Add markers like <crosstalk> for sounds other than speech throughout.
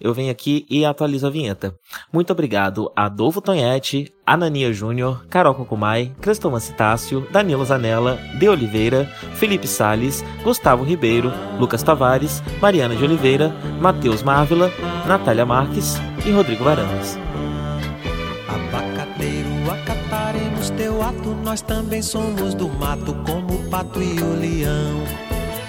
eu venho aqui e atualizo a vinheta. Muito obrigado a Adolfo Tonhete, Anania Júnior, Carol Cocumai, Cristoma Citácio, Danilo Zanella, De Oliveira, Felipe Sales, Gustavo Ribeiro, Lucas Tavares, Mariana de Oliveira, Matheus Marvila, Natália Marques e Rodrigo Varandas. Abacateiro, acataremos teu ato, nós também somos do mato, como o pato e o leão.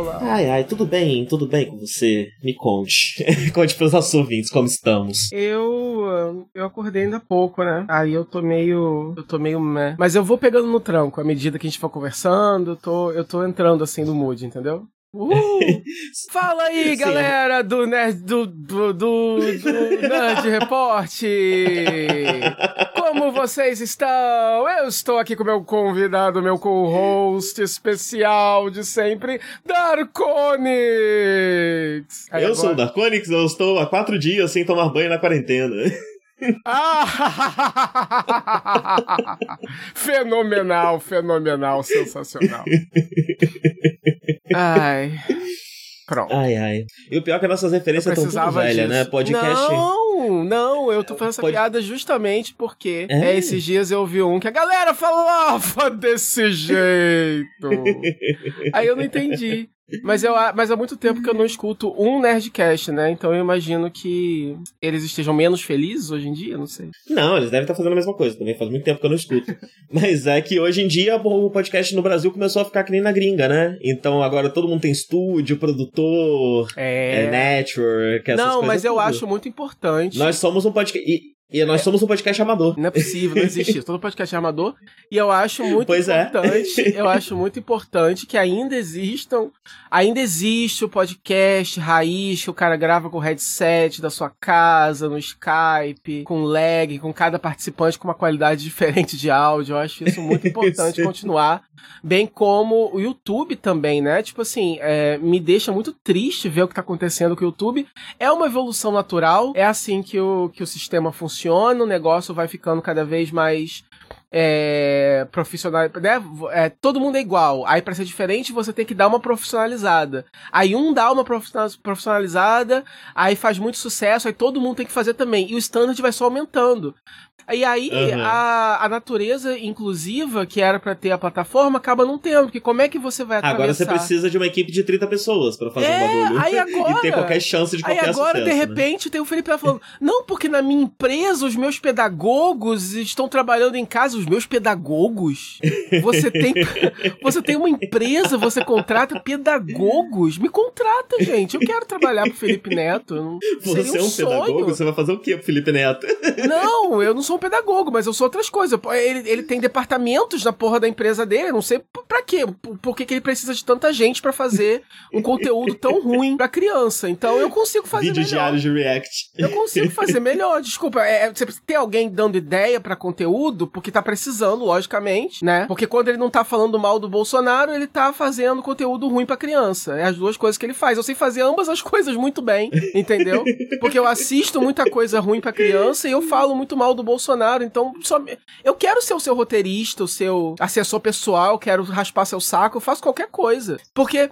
Olá. Ai, ai, tudo bem? Tudo bem com você? Me conte. <laughs> conte pros nossos ouvintes como estamos. Eu. Eu acordei ainda há pouco, né? Aí eu tô meio. Eu tô meio meh. Mas eu vou pegando no tranco à medida que a gente for conversando. Eu tô, eu tô entrando assim no mood, entendeu? Uh! <laughs> Fala aí, galera do Nerd do, do, do, do Nerd Report! Como vocês estão? Eu estou aqui com meu convidado, meu co-host especial de sempre, Darkonix! Eu agora... sou o Darkonix, eu estou há quatro dias sem tomar banho na quarentena. Ah! <laughs> fenomenal, fenomenal, sensacional. Ai. Pronto. Ai, ai. E o pior é que nossas referências estão tudo velhas, né? Podcast. Não, não, eu tô fazendo essa Pod... piada justamente porque é. é. esses dias eu ouvi um que a galera falava <laughs> desse jeito. Aí eu não entendi. Mas, eu, mas há muito tempo que eu não escuto um Nerdcast, né? Então eu imagino que eles estejam menos felizes hoje em dia, não sei. Não, eles devem estar fazendo a mesma coisa também. Faz muito tempo que eu não escuto. <laughs> mas é que hoje em dia o podcast no Brasil começou a ficar que nem na gringa, né? Então agora todo mundo tem estúdio, produtor, é, é network, essas Não, mas eu tudo. acho muito importante. Nós somos um podcast. E, e nós somos um podcast amador. Não é possível, não existe isso. Todo podcast é amador. E eu acho muito pois é. importante, é. eu acho muito importante que ainda existam, ainda existe o podcast raiz, que o cara grava com o headset da sua casa, no Skype, com lag, com cada participante com uma qualidade <laughs> diferente de áudio. Eu acho isso muito importante continuar. Bem como o YouTube também, né? Tipo assim, é, me deixa muito triste ver o que tá acontecendo com o YouTube. É uma evolução natural, é assim que o, que o sistema funciona funciona, o negócio vai ficando cada vez mais é, profissional, né? É, todo mundo é igual. Aí para ser diferente você tem que dar uma profissionalizada. Aí um dá uma profissionalizada, aí faz muito sucesso, aí todo mundo tem que fazer também. E o standard vai só aumentando. E aí uhum. a, a natureza inclusiva que era para ter a plataforma acaba não tendo, porque como é que você vai atravessar? Agora você precisa de uma equipe de 30 pessoas para fazer é, um bagulho. Aí <laughs> agora, e ter qualquer chance de qualquer Aí agora, sucesso, de né? repente, né? tem o Felipe falando, não, porque na minha empresa os meus pedagogos estão trabalhando em casa, os meus pedagogos? Você tem, <laughs> você tem uma empresa, você contrata pedagogos? Me contrata, gente. Eu quero trabalhar pro Felipe Neto. Você é um, um pedagogo? Você vai fazer o quê pro Felipe Neto? Não, eu não sou um pedagogo, mas eu sou outras coisas. Ele, ele tem departamentos na porra da empresa dele. Não sei pra quê. Por, por que, que ele precisa de tanta gente para fazer um conteúdo tão <laughs> ruim pra criança? Então eu consigo fazer Vídeo melhor. diário de React. Eu consigo fazer melhor. Desculpa, é, você precisa ter alguém dando ideia para conteúdo, porque tá precisando, logicamente, né? Porque quando ele não tá falando mal do Bolsonaro, ele tá fazendo conteúdo ruim pra criança. É as duas coisas que ele faz. Eu sei fazer ambas as <laughs> coisas muito bem, entendeu? Porque eu assisto muita coisa ruim pra criança e eu falo muito mal do Bolsonaro, então só... eu quero ser o seu roteirista, o seu assessor pessoal, quero raspar seu saco, eu faço qualquer coisa. Porque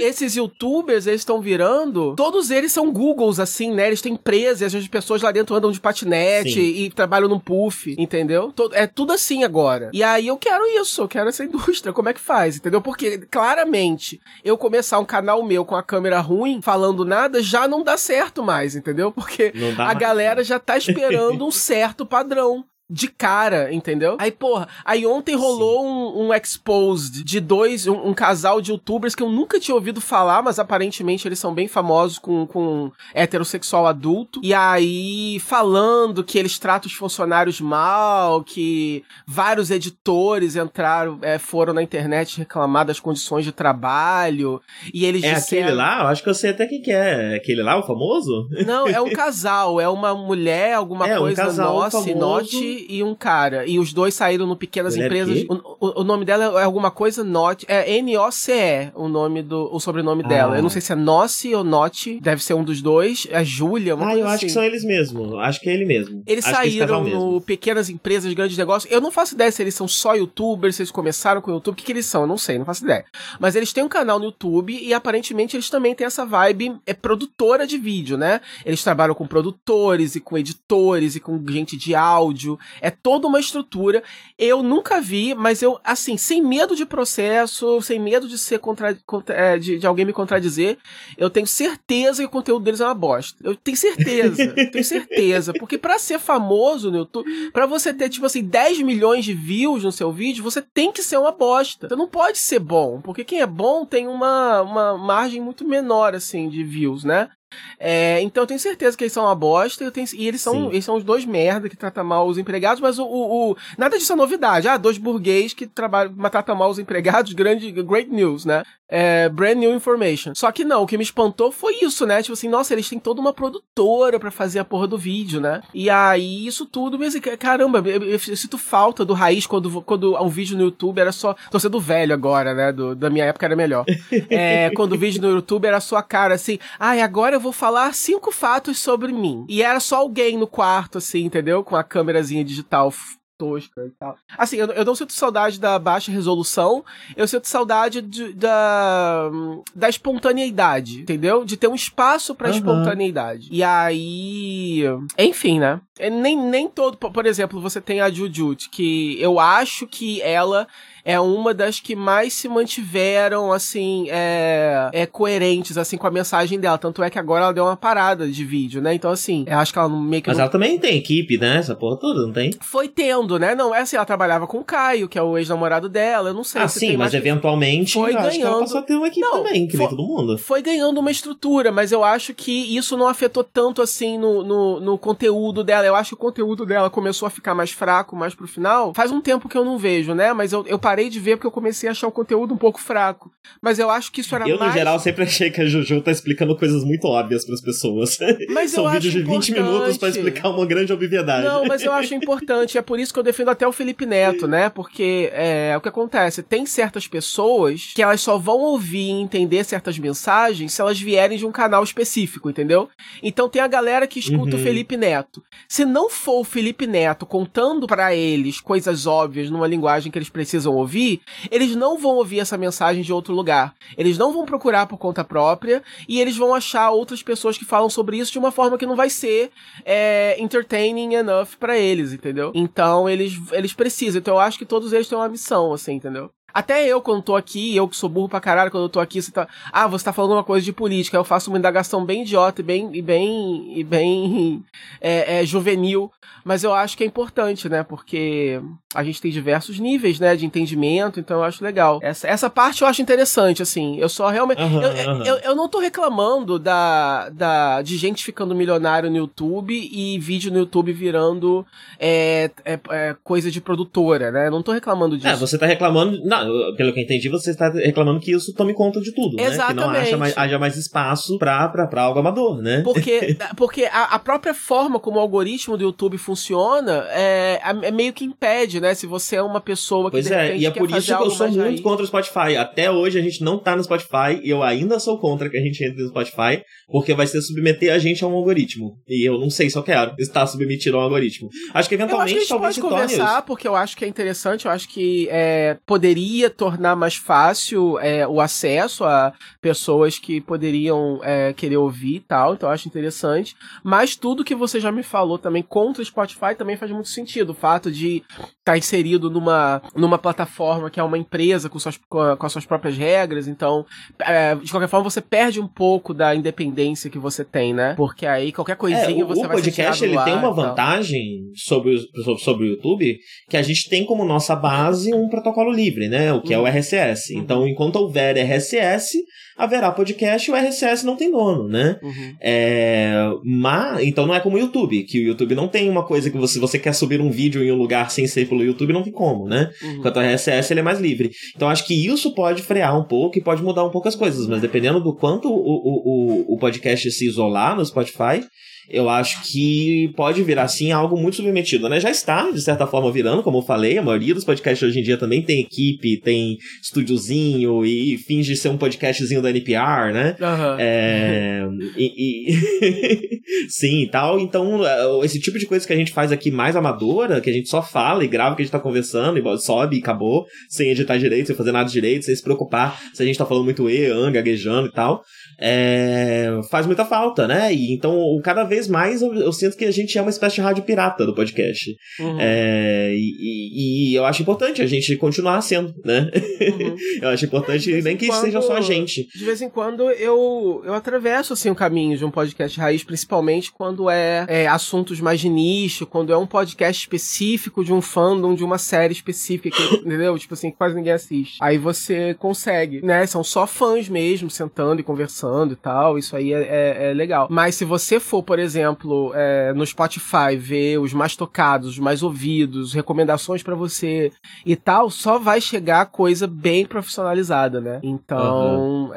esses youtubers, eles estão virando, todos eles são Googles, assim, né? Eles têm empresas, as pessoas lá dentro andam de patinete Sim. e trabalham num puff, entendeu? É tudo assim agora. E aí eu quero isso, eu quero essa <laughs> indústria. Como é que faz, entendeu? Porque claramente eu começar um canal meu com a câmera ruim, falando nada, já não dá certo mais, entendeu? Porque a galera já tá esperando um certo <laughs> padrão de cara, entendeu? Aí, porra, aí ontem rolou um, um, exposed de dois, um, um, casal de youtubers que eu nunca tinha ouvido falar, mas aparentemente eles são bem famosos com, com heterossexual adulto. E aí, falando que eles tratam os funcionários mal, que vários editores entraram, é, foram na internet reclamar das condições de trabalho. E eles É disseram... aquele lá? Eu acho que eu sei até quem que é. Aquele lá, o famoso? Não, é um <laughs> casal, é uma mulher, alguma é, coisa, um casal nossa, note e um cara. E os dois saíram no Pequenas Ele é Empresas. O, o, o, nome dela é alguma coisa Not. É N-O-C-E o nome do. o sobrenome ah. dela. Eu não sei se é Noce ou Not. Deve ser um dos dois. É Júlia, Ah, eu acho assim. que são eles mesmo. Acho que é ele mesmo. Eles acho saíram no Pequenas Empresas, Grandes Negócios. Eu não faço ideia se eles são só youtubers, se eles começaram com o YouTube. O que, que eles são? Eu não sei, não faço ideia. Mas eles têm um canal no YouTube e aparentemente eles também têm essa vibe é produtora de vídeo, né? Eles trabalham com produtores e com editores e com gente de áudio é toda uma estrutura. Eu nunca vi, mas eu, assim, sem medo de processo, sem medo de ser contra, contra é, de, de, alguém me contradizer, eu tenho certeza que o conteúdo deles é uma bosta. Eu tenho certeza, <laughs> tenho certeza. Porque para ser famoso no YouTube, pra você ter, tipo assim, 10 milhões de views no seu vídeo, você tem que ser uma bosta. Você não pode ser bom, porque quem é bom tem uma, uma margem muito menor, assim, de views, né? É, então eu tenho certeza que eles são uma bosta tenho, e eles são, eles são os dois merda que tratam mal os empregados, mas o, o, o, nada disso é novidade. Ah, dois burguês que trabalham, tratam mal os empregados, grande, great news, né? É, brand new information. Só que não, o que me espantou foi isso, né? Tipo assim, nossa, eles têm toda uma produtora para fazer a porra do vídeo, né? E aí isso tudo, mas caramba, eu, eu, sinto falta do raiz quando, quando um vídeo no YouTube era só. Tô sendo velho agora, né? Do, da minha época era melhor. <laughs> É, quando o vídeo no YouTube era só a cara assim, ai, ah, agora eu vou falar cinco fatos sobre mim. E era só alguém no quarto, assim, entendeu? Com a câmerazinha digital tosca e tal. Assim, eu, eu não sinto saudade da baixa resolução, eu sinto saudade de, da, da espontaneidade, entendeu? De ter um espaço pra uhum. espontaneidade. E aí. Enfim, né? É, nem, nem todo. Por exemplo, você tem a Jujut, que eu acho que ela é uma das que mais se mantiveram, assim, é, é, coerentes, assim, com a mensagem dela. Tanto é que agora ela deu uma parada de vídeo, né? Então, assim, eu acho que ela meio que. Mas não... ela também tem equipe, né? Essa porra toda, não tem? Foi tendo, né? Não, é assim, ela trabalhava com o Caio, que é o ex-namorado dela. Eu não sei ah, se sim, mas eventualmente foi ganhando... acho que ela passou a ter uma equipe não, também, que foi, todo mundo. Foi ganhando uma estrutura, mas eu acho que isso não afetou tanto, assim, no, no, no conteúdo dela. Eu acho que o conteúdo dela começou a ficar mais fraco, mais pro final. Faz um tempo que eu não vejo, né? Mas eu, eu parei de ver porque eu comecei a achar o conteúdo um pouco fraco. Mas eu acho que isso era eu, mais... no geral, sempre achei que a Juju tá explicando coisas muito óbvias para as pessoas. <laughs> Mas São vídeos de 20 minutos para explicar uma grande obviedade. Não, mas eu acho <laughs> importante. É por isso que eu defendo até o Felipe Neto, né? Porque é o que acontece. Tem certas pessoas que elas só vão ouvir e entender certas mensagens se elas vierem de um canal específico, entendeu? Então tem a galera que escuta uhum. o Felipe Neto. Se não for o Felipe Neto contando para eles coisas óbvias numa linguagem que eles precisam ouvir, eles não vão ouvir essa mensagem de outro lugar. Eles não vão procurar por conta própria e eles vão achar outras pessoas que falam sobre isso de uma forma que não vai ser é, entertaining enough para eles, entendeu? Então eles, eles precisam. Então eu acho que todos eles têm uma missão, assim, entendeu? Até eu, quando tô aqui, eu que sou burro pra caralho, quando eu tô aqui, você tá. Ah, você tá falando uma coisa de política. Eu faço uma indagação bem idiota e bem. e bem. e bem. <laughs> É, é, juvenil. Mas eu acho que é importante, né? Porque a gente tem diversos níveis, né, de entendimento, então eu acho legal. Essa, essa parte eu acho interessante, assim. Eu só realmente. Uhum, eu, uhum. Eu, eu, não tô reclamando da, da, de gente ficando milionário no YouTube e vídeo no YouTube virando é, é, é coisa de produtora, né? Não tô reclamando disso. É, você tá reclamando. Não, pelo que eu entendi, você está reclamando que isso tome conta de tudo, Exatamente. né? Que não haja mais, haja mais espaço pra, pra, pra algo amador, né? Porque, <laughs> porque a, a própria forma como o algoritmo do YouTube funciona é, é meio que impede, né? Se você é uma pessoa que Pois é, e é por isso que eu sou muito aí. contra o Spotify. Até hoje a gente não tá no Spotify e eu ainda sou contra que a gente entre no Spotify, porque vai ser submeter a gente a um algoritmo. E eu não sei se eu quero estar submetido a um algoritmo. Acho que eventualmente eu acho que a gente pode conversar, isso. porque eu acho que é interessante, eu acho que é, poderia tornar mais fácil é, o acesso a pessoas que poderiam é, querer ouvir e tal, então eu acho interessante. Mas tudo que você já me falou também contra o Spotify também faz muito sentido. O fato de estar tá inserido numa, numa plataforma que é uma empresa com, suas, com, as suas próprias regras, então, é, de qualquer forma, você perde um pouco da independência que você tem, né? Porque aí qualquer coisinha é, o, você o vai podcast ele tem uma vantagem sobre o, sobre o YouTube que a gente tem como nossa base um protocolo livre, né? O que uhum. é o RSS. Uhum. Então, enquanto houver RSS, haverá podcast e o RSS não tem dono, né? Uhum. É, mas, então não é como o YouTube, que o YouTube não tem uma coisa que você, você quer subir um vídeo em um lugar sem ser pelo YouTube, não tem como, né? Uhum. Enquanto o RSS ele é mais livre. Então acho que isso pode frear um pouco e pode mudar um pouco as coisas, mas dependendo do quanto o, o, o, o podcast se isolar no Spotify, eu acho que pode virar, sim, algo muito submetido, né? Já está, de certa forma, virando, como eu falei, a maioria dos podcasts hoje em dia também tem equipe, tem estúdiozinho e finge ser um podcastzinho da NPR, né? Uhum. É, e, e... <laughs> sim, tal. Então, é, esse tipo de coisa que a gente faz aqui mais amadora, que a gente só fala e grava que a gente tá conversando, e sobe e acabou, sem editar direito, sem fazer nada direito, sem se preocupar se a gente tá falando muito e, an, gaguejando e tal é, faz muita falta, né? E então, cada vez mais eu, eu, sinto que a gente é uma espécie de rádio pirata do podcast. Uhum. É, e, e, eu acho importante a gente continuar sendo, né? Uhum. <laughs> eu acho importante nem que quando, seja só a gente. De vez em quando eu, eu atravesso assim, o caminho de um podcast raiz, principalmente quando é, é assuntos mais de nicho, quando é um podcast específico de um fandom, de uma série específica, que, <laughs> entendeu? Tipo assim, que quase ninguém assiste. Aí você consegue, né? São só fãs mesmo, sentando e conversando e tal, isso aí é, é, é legal. Mas se você for, por exemplo, é, no Spotify ver os mais tocados, os mais ouvidos, recomendações para você e tal, só vai chegar coisa bem profissionalizada, né? Então, uhum.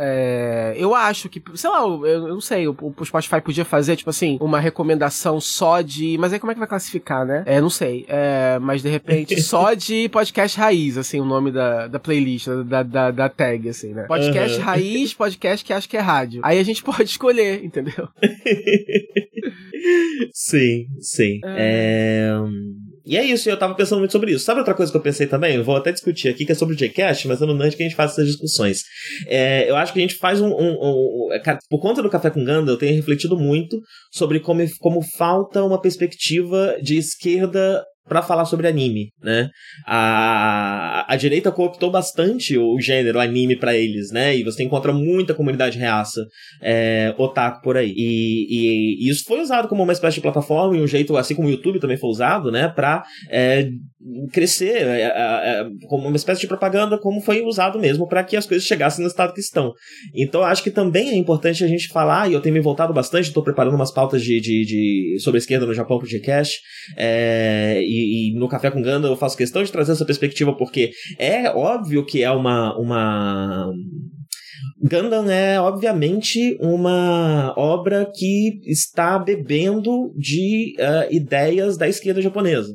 eu acho que, sei lá, eu, eu não sei, o, o, Spotify podia fazer, tipo assim, uma recomendação só de. Mas aí como é que vai classificar, né? É, não sei. É, mas de repente, <laughs> só de podcast raiz, assim, o nome da, da playlist, da, da, da tag, assim, né? Podcast uhum. raiz, podcast que acho que é rádio rádio. Aí a gente <laughs> pode escolher, entendeu? sim, sim. É... é... E é isso, eu tava pensando muito sobre isso. Sabe outra coisa que eu pensei também? Eu vou até discutir aqui, que é sobre o Jcast, mas eu não antes que a gente faça essas discussões. É, eu acho que a gente faz um. um, um, é, cara, por conta do Café com Ganda, eu tenho refletido muito sobre como, como falta uma perspectiva de esquerda para falar sobre anime, né? A, a direita cooptou bastante o gênero anime para eles, né? E você encontra muita comunidade reaça é, otaku por aí. E, e, e, isso foi usado como uma espécie de plataforma e um jeito, assim como o YouTube também foi usado, né? Pra é, crescer é, é, é como uma espécie de propaganda, como foi usado mesmo para que as coisas chegassem no estado que estão. Então acho que também é importante a gente falar, e eu tenho me voltado bastante, estou preparando umas pautas de, de, de, sobre a esquerda no Japão pro Gcast, é, e e, no Café com Ganda eu faço questão de trazer essa perspectiva porque é óbvio que é uma, uma Gundam é, obviamente, uma obra que está bebendo de uh, ideias da esquerda japonesa.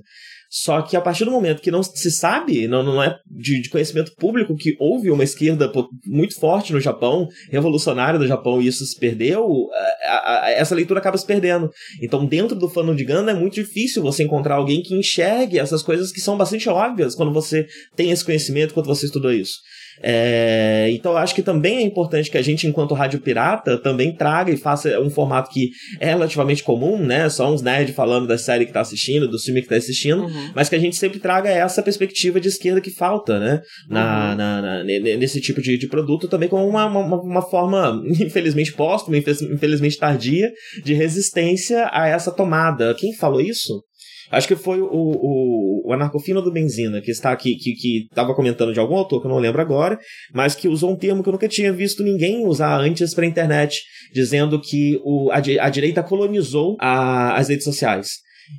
Só que a partir do momento que não se sabe, não, não é de, de conhecimento público, que houve uma esquerda muito forte no Japão, revolucionária do Japão, e isso se perdeu, a, a, essa leitura acaba se perdendo. Então, dentro do fandom de Gundam, é muito difícil você encontrar alguém que enxergue essas coisas que são bastante óbvias quando você tem esse conhecimento, quando você estudou isso. É, então eu acho que também é importante que a gente, enquanto rádio pirata, também traga e faça um formato que é relativamente comum, né? Só uns nerds falando da série que tá assistindo, do filme que tá assistindo, uhum. mas que a gente sempre traga essa perspectiva de esquerda que falta, né? Na, uhum. na, na nesse tipo de, de, produto, também como uma, uma, uma forma, <laughs> infelizmente póstuma, infelizmente tardia, de resistência a essa tomada. Quem falou isso? Acho que foi o, o, o Anarcofino do Benzina, que está aqui, que, que estava comentando de algum autor que eu não lembro agora, mas que usou um termo que eu nunca tinha visto ninguém usar antes para a internet, dizendo que o, a, a direita colonizou a, as redes sociais.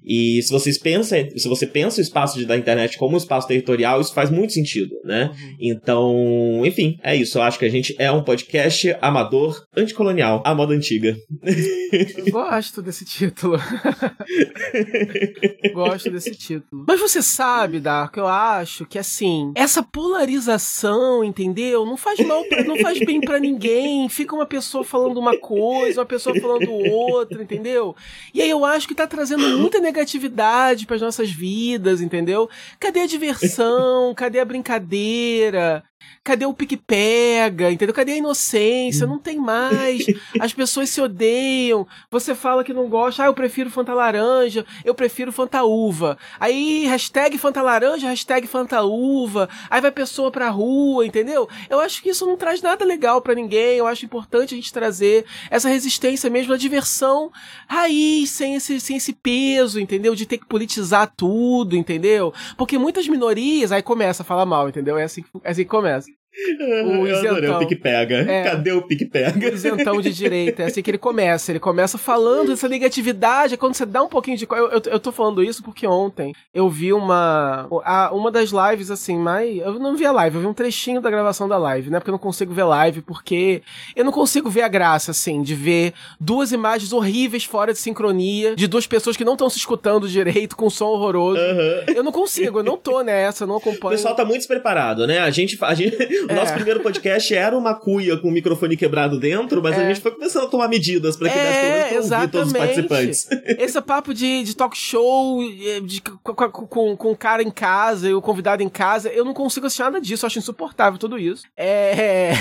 E se vocês pensam, se você pensa o espaço da internet como um espaço territorial, isso faz muito sentido, né? Uhum. Então, enfim, é isso. Eu acho que a gente é um podcast amador, anticolonial, à moda antiga. Gosto desse título. <laughs> Gosto desse título. Mas você sabe, Dark, eu acho que assim, essa polarização, entendeu? Não faz mal, pra, não faz bem para ninguém. Fica uma pessoa falando uma coisa, uma pessoa falando outra, entendeu? E aí eu acho que tá trazendo muita negatividade para as nossas vidas, entendeu? Cadê a diversão? Cadê a brincadeira? Cadê o pique-pega? Entendeu? Cadê a inocência? Não tem mais. <laughs> As pessoas se odeiam. Você fala que não gosta. Ah, eu prefiro Fanta Laranja. Eu prefiro Fanta Uva. Aí, hashtag Fanta Laranja, hashtag Fanta Uva. Aí vai pessoa pra rua, entendeu? Eu acho que isso não traz nada legal para ninguém. Eu acho importante a gente trazer essa resistência mesmo, a diversão raiz, sem esse, sem esse peso, entendeu? De ter que politizar tudo, entendeu? Porque muitas minorias, aí começa a falar mal, entendeu? É assim, é assim que começa. is O eu isentão. o pique-pega. É, Cadê o pique-pega? O isentão de direita. É assim que ele começa. Ele começa falando dessa negatividade. É quando você dá um pouquinho de. Eu, eu, eu tô falando isso porque ontem eu vi uma. A, uma das lives, assim, mais. Eu não vi a live, eu vi um trechinho da gravação da live, né? Porque eu não consigo ver live, porque eu não consigo ver a graça, assim, de ver duas imagens horríveis fora de sincronia, de duas pessoas que não estão se escutando direito, com som horroroso. Uhum. Eu não consigo, eu não tô nessa, eu não acompanho. O pessoal tá muito despreparado, né? A gente. A gente o nosso é. primeiro podcast era uma cuia com o microfone quebrado dentro, mas é. a gente foi começando a tomar medidas para que é, desse pra ouvir todos os participantes. <laughs> Esse papo de, de talk show, de, com, com, com o cara em casa e o convidado em casa, eu não consigo assistir nada disso, eu acho insuportável tudo isso. É.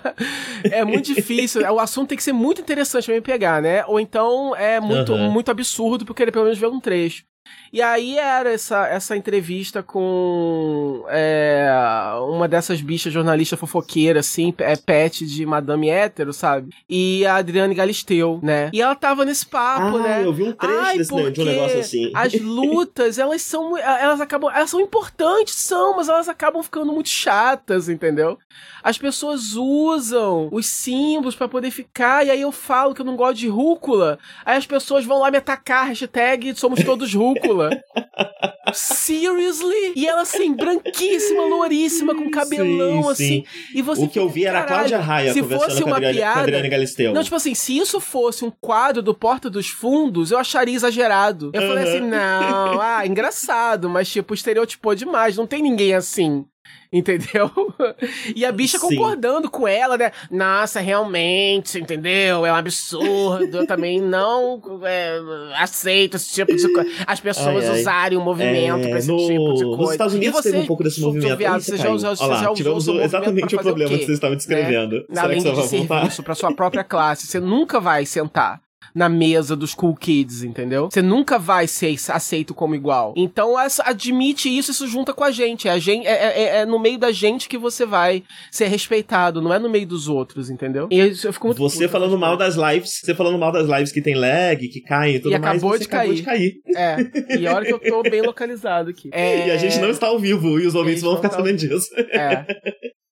<laughs> é muito difícil. O assunto tem que ser muito interessante pra me pegar, né? Ou então é muito, uhum. muito absurdo, porque ele pelo menos ver um trecho. E aí era essa, essa entrevista com é, uma dessas bichas jornalista fofoqueira, assim, é pet de Madame Hétero, sabe? E a Adriane Galisteu, né? E ela tava nesse papo, ah, né? eu vi um trecho Ai, desse, de um negócio assim. As lutas, elas são, elas acabam, elas são importantes, são, mas elas acabam ficando muito chatas, entendeu? As pessoas usam os símbolos para poder ficar, e aí eu falo que eu não gosto de rúcula, aí as pessoas vão lá me atacar, hashtag somos todos rúcula. <laughs> Seriously? E ela assim, branquíssima, louríssima, com cabelão sim, assim. Sim. E você o que eu vi era a Cláudia Raia se fosse uma Adriane, piada, Galisteu. Não, tipo assim, se isso fosse um quadro do Porta dos Fundos, eu acharia exagerado. Eu uhum. falei assim, não, ah, engraçado, mas tipo, estereotipou demais, não tem ninguém assim. <laughs> Entendeu? E a bicha Sim. concordando com ela, né? Nossa, realmente, entendeu? É um absurdo. Eu também <laughs> não é, aceito esse tipo de coisa. As pessoas ai, ai. usarem o movimento é, pra esse no, tipo de coisa. Nos Estados Unidos você, teve um pouco desse movimento. Viado, você já, já, Olha lá, tivemos exatamente o problema que você estava descrevendo. Né? Será Além que você vai voltar? serviço pra sua própria classe, você nunca vai sentar na mesa dos cool kids, entendeu? Você nunca vai ser aceito como igual. Então, admite isso, isso junta com a gente. É, a gente é, é, é, é, no meio da gente que você vai ser respeitado, não é no meio dos outros, entendeu? E eu, eu fico muito Você falando mal das lives, você falando mal das lives que tem lag, que caem e tudo e mais. Acabou de acabou de cair. É. E olha que eu tô bem <laughs> localizado aqui. É... E a gente não está ao vivo e os ouvintes vão ficar tá sabendo disso. É.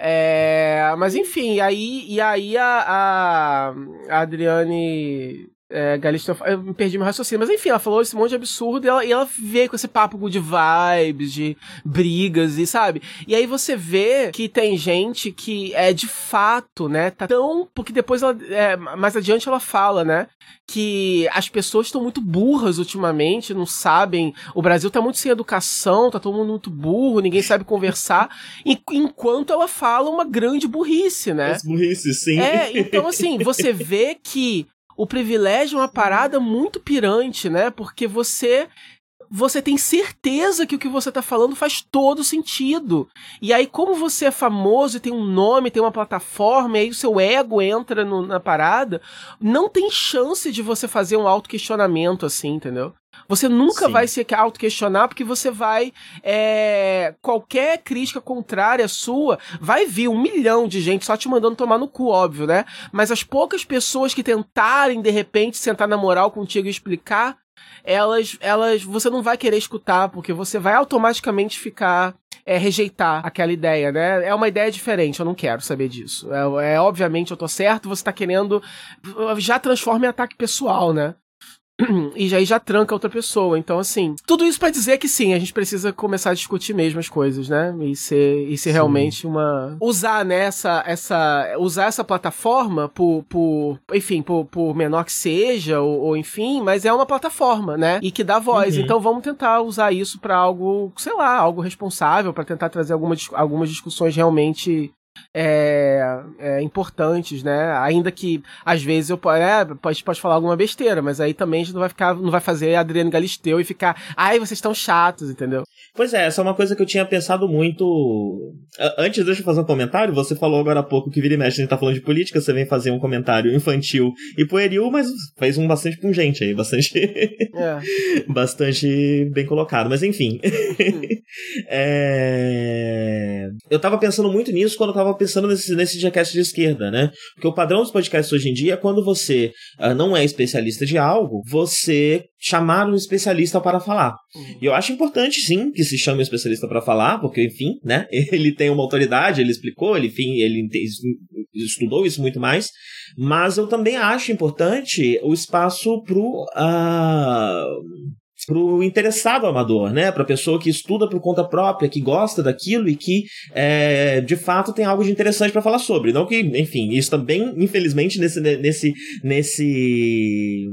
É, mas enfim, e aí, e aí a, a Adriane é, Galisteu, eu me perdi meu raciocínio, mas enfim, ela falou esse monte de absurdo e ela, e ela veio com esse papo de vibes, de brigas e sabe? E aí você vê que tem gente que é de fato, né, tá tão. Porque depois ela. É, mais adiante ela fala, né? Que as pessoas estão muito burras ultimamente, não sabem. O Brasil tá muito sem educação, tá todo mundo muito burro, ninguém sabe conversar. <laughs> enquanto ela fala uma grande burrice, né? As burrices, sim. É, então assim, você vê que o privilégio é uma parada muito pirante, né? Porque você você tem certeza que o que você tá falando faz todo sentido. E aí, como você é famoso e tem um nome, tem uma plataforma, e aí o seu ego entra no, na parada, não tem chance de você fazer um auto-questionamento assim, entendeu? Você nunca Sim. vai se auto-questionar porque você vai. É, qualquer crítica contrária sua, vai vir um milhão de gente só te mandando tomar no cu, óbvio, né? Mas as poucas pessoas que tentarem, de repente, sentar na moral contigo e explicar, elas, elas você não vai querer escutar, porque você vai automaticamente ficar é, rejeitar aquela ideia, né? É uma ideia diferente, eu não quero saber disso. É, é obviamente eu tô certo, você tá querendo. Já transforma em ataque pessoal, né? <clears throat> e aí já tranca outra pessoa. Então, assim, tudo isso para dizer que sim, a gente precisa começar a discutir mesmo as coisas, né? E ser, e ser realmente uma. Usar, né, essa, essa. Usar essa plataforma por, por enfim, por, por menor que seja, ou, ou, enfim, mas é uma plataforma, né? E que dá voz. Uhum. Então vamos tentar usar isso para algo, sei lá, algo responsável, para tentar trazer alguma, algumas discussões realmente é, é, importantes, né? Ainda que às vezes eu é, pode, pode falar alguma besteira, mas aí também a gente não vai ficar, não vai fazer Adriano Galisteu e ficar, ai, vocês estão chatos, entendeu? Pois é, essa é uma coisa que eu tinha pensado muito. Antes, deixa eu fazer um comentário. Você falou agora há pouco que vira e mexe, a gente tá falando de política, você vem fazer um comentário infantil e pueril, mas fez um bastante pungente aí, bastante. É. <laughs> bastante bem colocado. Mas enfim. Hum. <laughs> é... Eu tava pensando muito nisso quando eu tava pensando nesse, nesse Jackass de esquerda, né? Porque o padrão dos podcasts hoje em dia é quando você uh, não é especialista de algo, você chamar um especialista para falar. Uhum. E eu acho importante, sim, que se chame um especialista para falar, porque, enfim, né? <laughs> Ele tem uma autoridade, ele explicou, ele, enfim, ele estudou isso muito mais. Mas eu também acho importante o espaço pro. Uh, pro interessado amador, né? Pra pessoa que estuda por conta própria, que gosta daquilo e que é, de fato tem algo de interessante para falar sobre. Não que, enfim, isso também, infelizmente, nesse, nesse, nesse,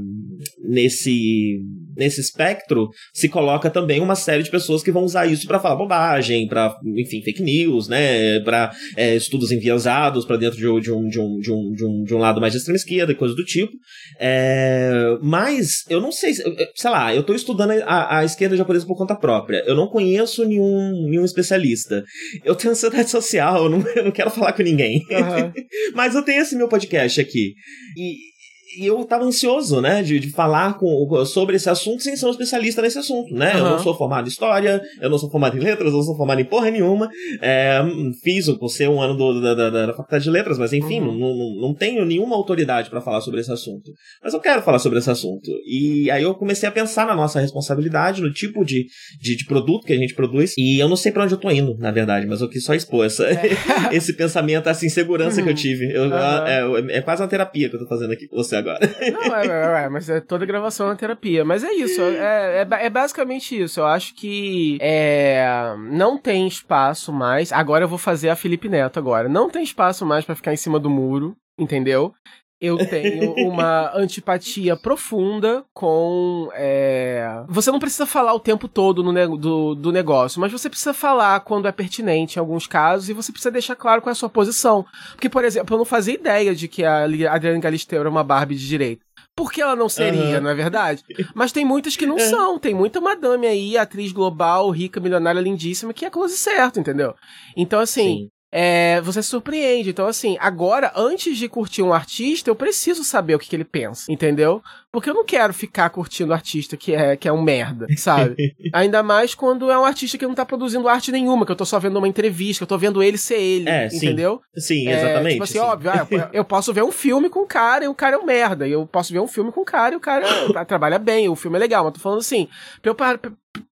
nesse, nesse espectro se coloca também uma série de pessoas que vão usar isso para falar bobagem, para, enfim, fake news, né? Para é, estudos enviesados para dentro de, de, um, de, um, de, um, de, um, de um lado mais de extrema esquerda e coisas do tipo. É, mas eu não sei, sei lá, eu tô estudando estudando a, a, esquerda japonesa por conta própria. Eu não conheço nenhum, nenhum especialista. Eu tenho ansiedade <laughs> social, eu não, eu não quero falar com ninguém. Uhum. <laughs> Mas eu tenho esse meu podcast aqui. E e eu tava ansioso, né, de, de falar com, sobre esse assunto sem ser um especialista nesse assunto, né? Uhum. Eu não sou formado em história, eu não sou formado em letras, eu não sou formado em porra nenhuma. É, fiz por ser um ano do, da, da, da, faculdade de letras, mas enfim, uhum. não, não, não tenho nenhuma autoridade para falar sobre esse assunto. Mas eu quero falar sobre esse assunto. E aí eu comecei a pensar na nossa responsabilidade, no tipo de, de, de produto que a gente produz. E eu não sei para onde eu tô indo, na verdade, mas eu quis só expor essa, é. <laughs> esse pensamento, essa insegurança uhum. que eu uhum. tive. Eu, é, é quase uma terapia que eu tô fazendo aqui com você agora agora. Não, é, é, é, mas é toda gravação na terapia. Mas é isso, é, é, é, basicamente isso. Eu acho que é, não tem espaço mais. Agora eu vou fazer a Felipe Neto agora. Não tem espaço mais para ficar em cima do muro, entendeu? Eu tenho uma <laughs> antipatia profunda com. É... Você não precisa falar o tempo todo no do, do negócio, mas você precisa falar quando é pertinente em alguns casos e você precisa deixar claro qual é a sua posição. Porque, por exemplo, eu não fazia ideia de que a Adriana Galisteu era uma Barbie de direita. Por que ela não seria, uhum. não é verdade? Mas tem muitas que não é. são. Tem muita madame aí, atriz global, rica, milionária, lindíssima, que é close certo, entendeu? Então, assim, Sim é, você se surpreende. Então, assim, agora, antes de curtir um artista, eu preciso saber o que, que ele pensa, entendeu? Porque eu não quero ficar curtindo artista que é, que é um merda, <laughs> sabe? Ainda mais quando é um artista que não tá produzindo arte nenhuma, que eu tô só vendo uma entrevista, que eu tô vendo ele ser ele, é, entendeu? Sim, sim exatamente. É, tipo assim, sim. óbvio, ah, eu posso ver um filme com o cara e o cara é um merda. E eu posso ver um filme com o cara e o cara trabalha bem, o filme é legal. Mas tô falando assim, pra eu, pra,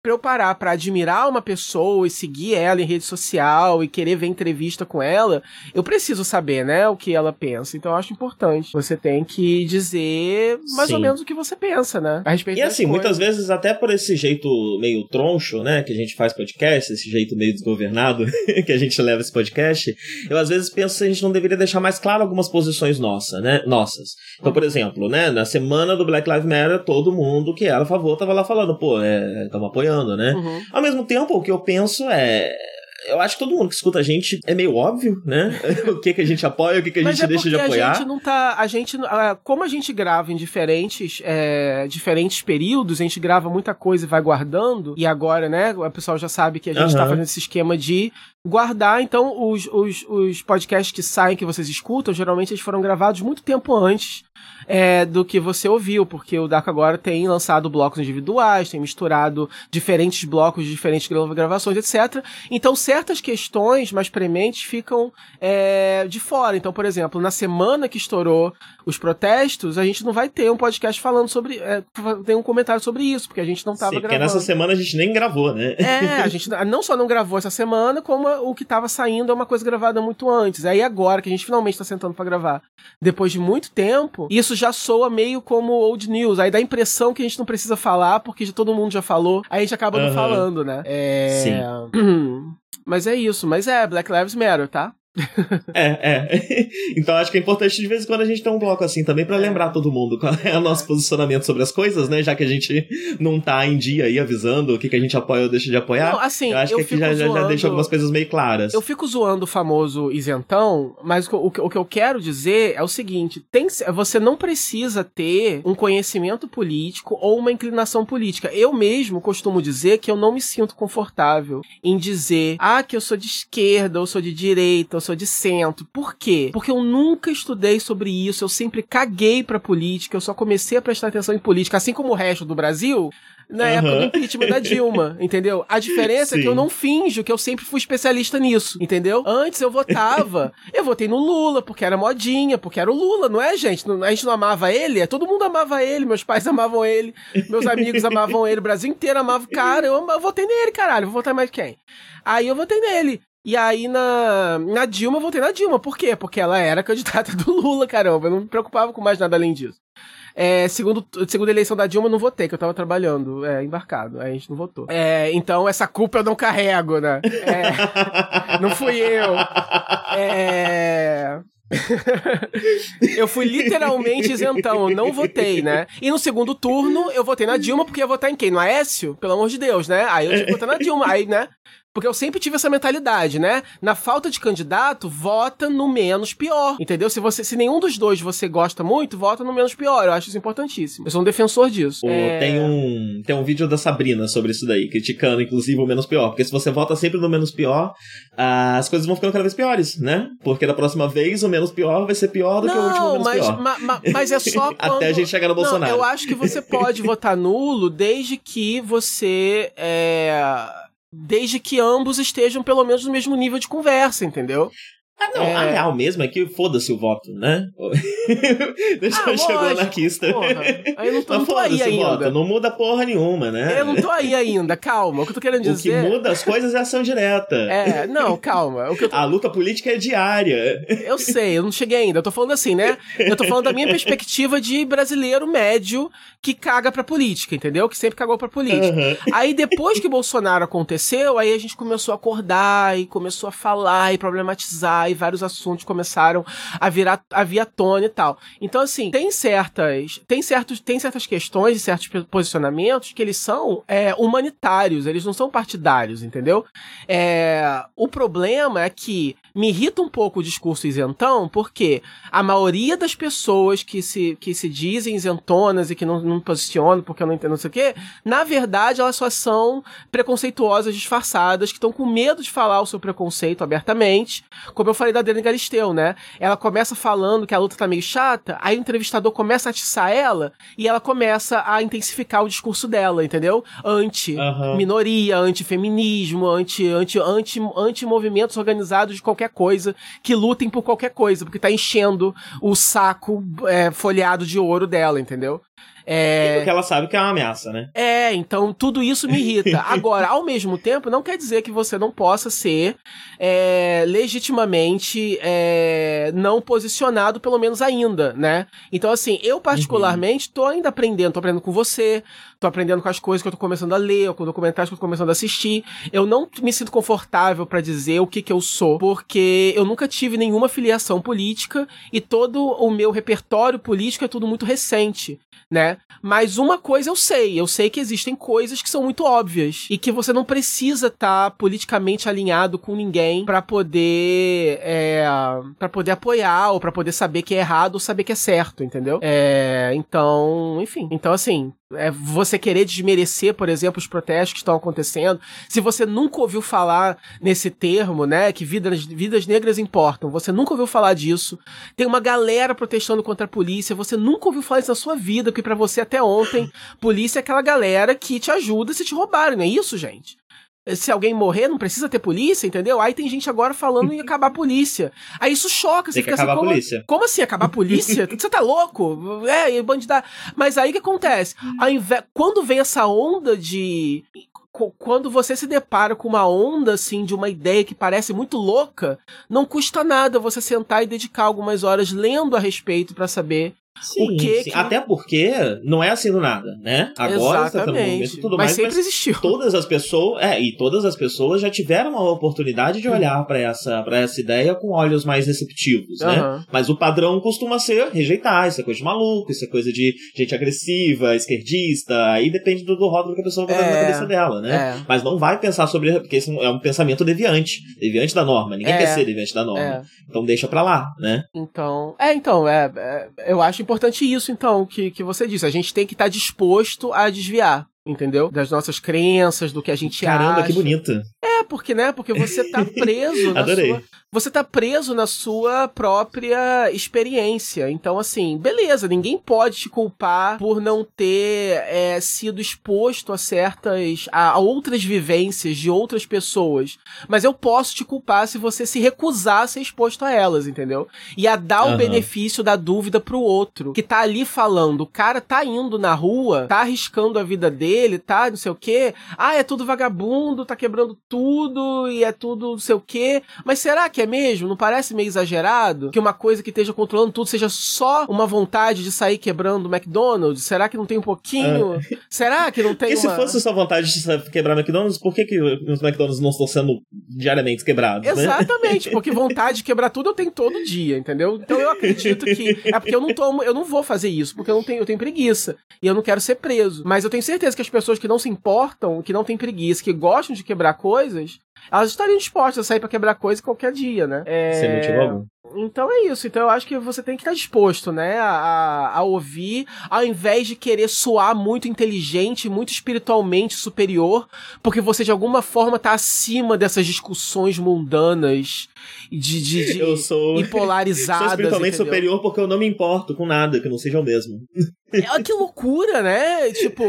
pra eu parar pra admirar uma pessoa e seguir ela em rede social e querer ver entrevista com ela, eu preciso saber, né, o que ela pensa. Então eu acho importante. Você tem que dizer mais Sim. ou menos o que você pensa, né? A respeito E assim, coisas. muitas vezes, até por esse jeito meio troncho, né, que a gente faz podcast, esse jeito meio desgovernado <laughs> que a gente leva esse podcast, eu às vezes penso que a gente não deveria deixar mais claro algumas posições nossas, né? Nossas. Então, por exemplo, né, na semana do Black Lives Matter, todo mundo que era a favor tava lá falando, pô, é, tamo né? Uhum. Ao mesmo tempo, o que eu penso é eu acho que todo mundo que escuta a gente é meio óbvio, né? <laughs> o que que a gente apoia, o que que a gente é deixa de apoiar. A gente não tá. A gente. Como a gente grava em diferentes, é, diferentes períodos, a gente grava muita coisa e vai guardando. E agora, né, o pessoal já sabe que a gente uhum. tá fazendo esse esquema de guardar. Então, os, os, os podcasts que saem, que vocês escutam, geralmente eles foram gravados muito tempo antes é, do que você ouviu, porque o Dark agora tem lançado blocos individuais, tem misturado diferentes blocos de diferentes gravações, etc. Então, certas questões mais prementes ficam é, de fora. Então, por exemplo, na semana que estourou os protestos, a gente não vai ter um podcast falando sobre. É, tem um comentário sobre isso, porque a gente não estava gravando. Porque nessa semana a gente nem gravou, né? É, a gente <laughs> não só não gravou essa semana, como o que estava saindo é uma coisa gravada muito antes. Aí agora que a gente finalmente está sentando para gravar, depois de muito tempo, isso já soa meio como old news. Aí dá a impressão que a gente não precisa falar, porque já, todo mundo já falou. Aí a gente acaba uhum. não falando, né? É... <clears throat> Sim. Mas é isso. Mas é, Black Lives Matter, tá? É, é. <laughs> Então acho que é importante de vez em quando a gente ter um bloco assim também para é. lembrar todo mundo qual é o nosso posicionamento sobre as coisas, né? Já que a gente não tá em dia aí avisando o que, que a gente apoia ou deixa de apoiar. Não, assim, eu acho eu que aqui já, zoando, já deixa algumas coisas meio claras. Eu fico zoando o famoso isentão, mas o, o, o que eu quero dizer é o seguinte: tem, você não precisa ter um conhecimento político ou uma inclinação política. Eu mesmo costumo dizer que eu não me sinto confortável em dizer, ah, que eu sou de esquerda, ou sou de direita, ou sou de centro. Por quê? Porque eu nunca estudei sobre isso, eu sempre caguei pra política, eu só comecei a prestar atenção em política, assim como o resto do Brasil, na uhum. época do impeachment da Dilma, <laughs> entendeu? A diferença Sim. é que eu não finjo que eu sempre fui especialista nisso, entendeu? Antes eu votava, <laughs> eu votei no Lula, porque era modinha, porque era o Lula, não é, gente? A gente não amava ele, é todo mundo amava ele, meus pais <laughs> amavam ele, meus amigos amavam ele, o Brasil inteiro amava o cara, eu, eu votei nele, caralho, vou votar mais quem? Aí eu votei nele. E aí na, na Dilma, eu votei na Dilma. Por quê? Porque ela era candidata do Lula, caramba. Eu não me preocupava com mais nada além disso. É, segundo, segunda eleição da Dilma, eu não votei, que eu tava trabalhando, é, embarcado. Aí a gente não votou. É, então, essa culpa eu não carrego, né? É, não fui eu. É. <laughs> eu fui literalmente isentão, eu não votei, né? E no segundo turno, eu votei na Dilma porque ia votar em quem? No Aécio? Pelo amor de Deus, né? Aí eu tive que votar na Dilma. Aí, né? Porque eu sempre tive essa mentalidade, né? Na falta de candidato, vota no menos pior. Entendeu? Se você se nenhum dos dois você gosta muito, vota no menos pior. Eu acho isso importantíssimo. Eu sou um defensor disso. é... Tem um tem um vídeo da Sabrina sobre isso daí, criticando inclusive o menos pior, porque se você vota sempre no menos pior, as coisas vão ficando cada vez piores, né? Porque da próxima vez o menos pior vai ser pior do não, que o último menos mas, pior. Ma, ma, mas é só quando... <laughs> até a gente chegar no não, Bolsonaro. Eu acho que você pode votar nulo desde que você é desde que ambos estejam pelo menos no mesmo nível de conversa, entendeu? Ah, não, é... a real mesmo é que foda-se o voto, né? <laughs> Deixa ah, eu chegar anarquista. Eu não tô, <laughs> não tô aí ainda. Voto, não muda porra nenhuma, né? Eu não tô aí ainda, calma. O que eu tô querendo dizer. O que muda as coisas é ação direta. É, não, calma. O que tô... A luta política é diária. Eu sei, eu não cheguei ainda. Eu tô falando assim, né? Eu tô falando da minha perspectiva de brasileiro médio que caga pra política, entendeu? Que sempre cagou pra política. Uhum. Aí depois que Bolsonaro aconteceu, aí a gente começou a acordar e começou a falar e problematizar e vários assuntos começaram a virar a via tona e tal. Então, assim, tem certas, tem certos, tem certas questões e certos posicionamentos que eles são é, humanitários, eles não são partidários, entendeu? É, o problema é que me irrita um pouco o discurso isentão, porque a maioria das pessoas que se, que se dizem isentonas e que não, não posicionam porque eu não entendo não sei o quê, na verdade elas só são preconceituosas, disfarçadas, que estão com medo de falar o seu preconceito abertamente, como eu falei da Adriana Galisteu, né? Ela começa falando que a luta tá meio chata, aí o entrevistador começa a atiçar ela e ela começa a intensificar o discurso dela, entendeu? Anti-minoria, uhum. anti-feminismo, anti, anti, anti, anti-movimentos organizados de qualquer qualquer coisa, que lutem por qualquer coisa, porque tá enchendo o saco é, folheado de ouro dela, entendeu? É... Porque ela sabe que é uma ameaça, né? É, então tudo isso me irrita. <laughs> Agora, ao mesmo tempo, não quer dizer que você não possa ser é, legitimamente é, não posicionado, pelo menos ainda, né? Então, assim, eu particularmente uhum. tô ainda aprendendo, tô aprendendo com você, tô aprendendo com as coisas que eu tô começando a ler, com documentários que eu tô começando a assistir. Eu não me sinto confortável para dizer o que que eu sou, porque eu nunca tive nenhuma filiação política e todo o meu repertório político é tudo muito recente, né? né? Mas uma coisa eu sei, eu sei que existem coisas que são muito óbvias e que você não precisa estar tá politicamente alinhado com ninguém para poder é, para poder apoiar ou para poder saber que é errado ou saber que é certo, entendeu? É, então, enfim, então assim, é você querer desmerecer, por exemplo, os protestos que estão acontecendo. Se você nunca ouviu falar nesse termo, né, que vidas, vidas negras importam, você nunca ouviu falar disso. Tem uma galera protestando contra a polícia, você nunca ouviu falar isso na sua vida, porque para você até ontem, polícia é aquela galera que te ajuda se te roubarem, não é isso, gente? Se alguém morrer, não precisa ter polícia, entendeu? Aí tem gente agora falando em acabar a polícia. Aí isso choca, você tem fica assim, acabar como, a polícia. como assim acabar a polícia? <laughs> você tá louco? É, bandida. Mas aí o que acontece? Ao invés, quando vem essa onda de quando você se depara com uma onda assim de uma ideia que parece muito louca, não custa nada você sentar e dedicar algumas horas lendo a respeito para saber Sim, o que, sim. Que... Até porque não é assim do nada, né? Agora está no momento tudo mas mais. Sempre mas existiu. Todas as pessoas. É, e todas as pessoas já tiveram a oportunidade de olhar para essa, pra essa ideia com olhos mais receptivos, né? Uhum. Mas o padrão costuma ser rejeitar, isso é coisa de maluco, isso é coisa de gente agressiva, esquerdista. Aí depende do, do rótulo que a pessoa vai é, na cabeça dela, né? É. Mas não vai pensar sobre. Porque isso é um pensamento deviante. Deviante da norma. Ninguém é. quer ser deviante da norma. É. Então deixa pra lá, né? Então. É, então, é, é eu acho importante isso, então, que, que você disse. A gente tem que estar tá disposto a desviar entendeu? Das nossas crenças, do que a gente Caramba, acha. Caramba, que bonito. É, porque, né? Porque você tá <laughs> preso na Adorei. sua. Você tá preso na sua própria experiência. Então, assim, beleza, ninguém pode te culpar por não ter é, sido exposto a certas. A, a, outras vivências de outras pessoas. Mas eu posso te culpar se você se recusar a ser exposto a elas, entendeu? E a dar uhum. o benefício da dúvida pro outro. Que tá ali falando, o cara tá indo na rua, tá arriscando a vida dele, tá, não sei o quê. Ah, é tudo vagabundo, tá quebrando tudo e é tudo não sei o quê. Mas será que é mesmo? Não parece meio exagerado? Que uma coisa que esteja controlando tudo seja só uma vontade de sair quebrando o McDonald's? Será que não tem um pouquinho? É. <laughs> Será que não tem E uma... se fosse só vontade de quebrar o McDonald's, por que, que os McDonald's não estão sendo diariamente quebrados, né? Exatamente, né? porque <laughs> vontade de quebrar tudo eu tenho todo dia, entendeu? Então eu acredito que... É porque eu não tomo, eu não vou fazer isso, porque eu não tenho, eu tenho preguiça. E eu não quero ser preso. Mas eu tenho certeza que as pessoas que não se importam, que não têm preguiça, que gostam de quebrar coisas, elas estariam dispostas a sair para quebrar coisa qualquer dia, né? É... Sem motivo algum. Então é isso. Então eu acho que você tem que estar disposto, né, a, a ouvir, ao invés de querer soar muito inteligente, muito espiritualmente superior, porque você de alguma forma está acima dessas discussões mundanas de, de, de eu sou, <laughs> e polarizadas. Sou espiritualmente entendeu? superior porque eu não me importo com nada que não seja o mesmo. É, que loucura, né? Tipo,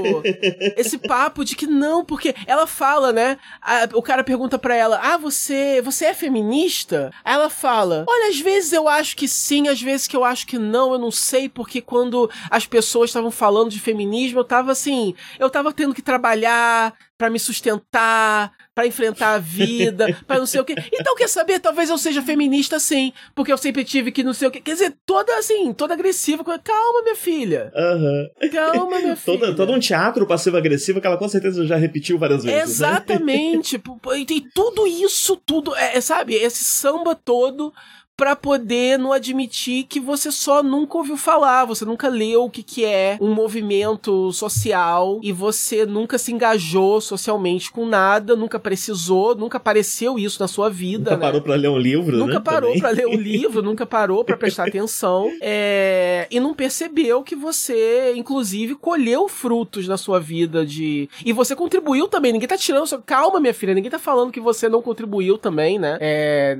esse papo de que não, porque ela fala, né? A, o cara pergunta pra ela: Ah, você, você é feminista? Aí ela fala: Olha, às vezes eu acho que sim, às vezes que eu acho que não, eu não sei, porque quando as pessoas estavam falando de feminismo, eu tava assim, eu tava tendo que trabalhar para me sustentar, para enfrentar a vida, <laughs> para não sei o quê. Então, quer saber? Talvez eu seja feminista sim, porque eu sempre tive que não sei o quê. Quer dizer, toda assim, toda agressiva. Calma, minha filha. Uhum. Calma, minha <laughs> filha. todo, todo um teatro passivo-agressivo que ela com certeza já repetiu várias vezes. Né? Exatamente. <laughs> Né? e tudo isso, tudo, é, é, sabe, esse samba todo para poder não admitir que você só nunca ouviu falar, você nunca leu o que, que é um movimento social e você nunca se engajou socialmente com nada, nunca precisou, nunca apareceu isso na sua vida. Nunca né? parou para ler um livro, Nunca né? parou para ler um <laughs> livro, nunca parou para prestar atenção é... e não percebeu que você, inclusive, colheu frutos na sua vida de e você contribuiu também. Ninguém tá tirando, calma, minha filha, ninguém tá falando que você não contribuiu também, né? É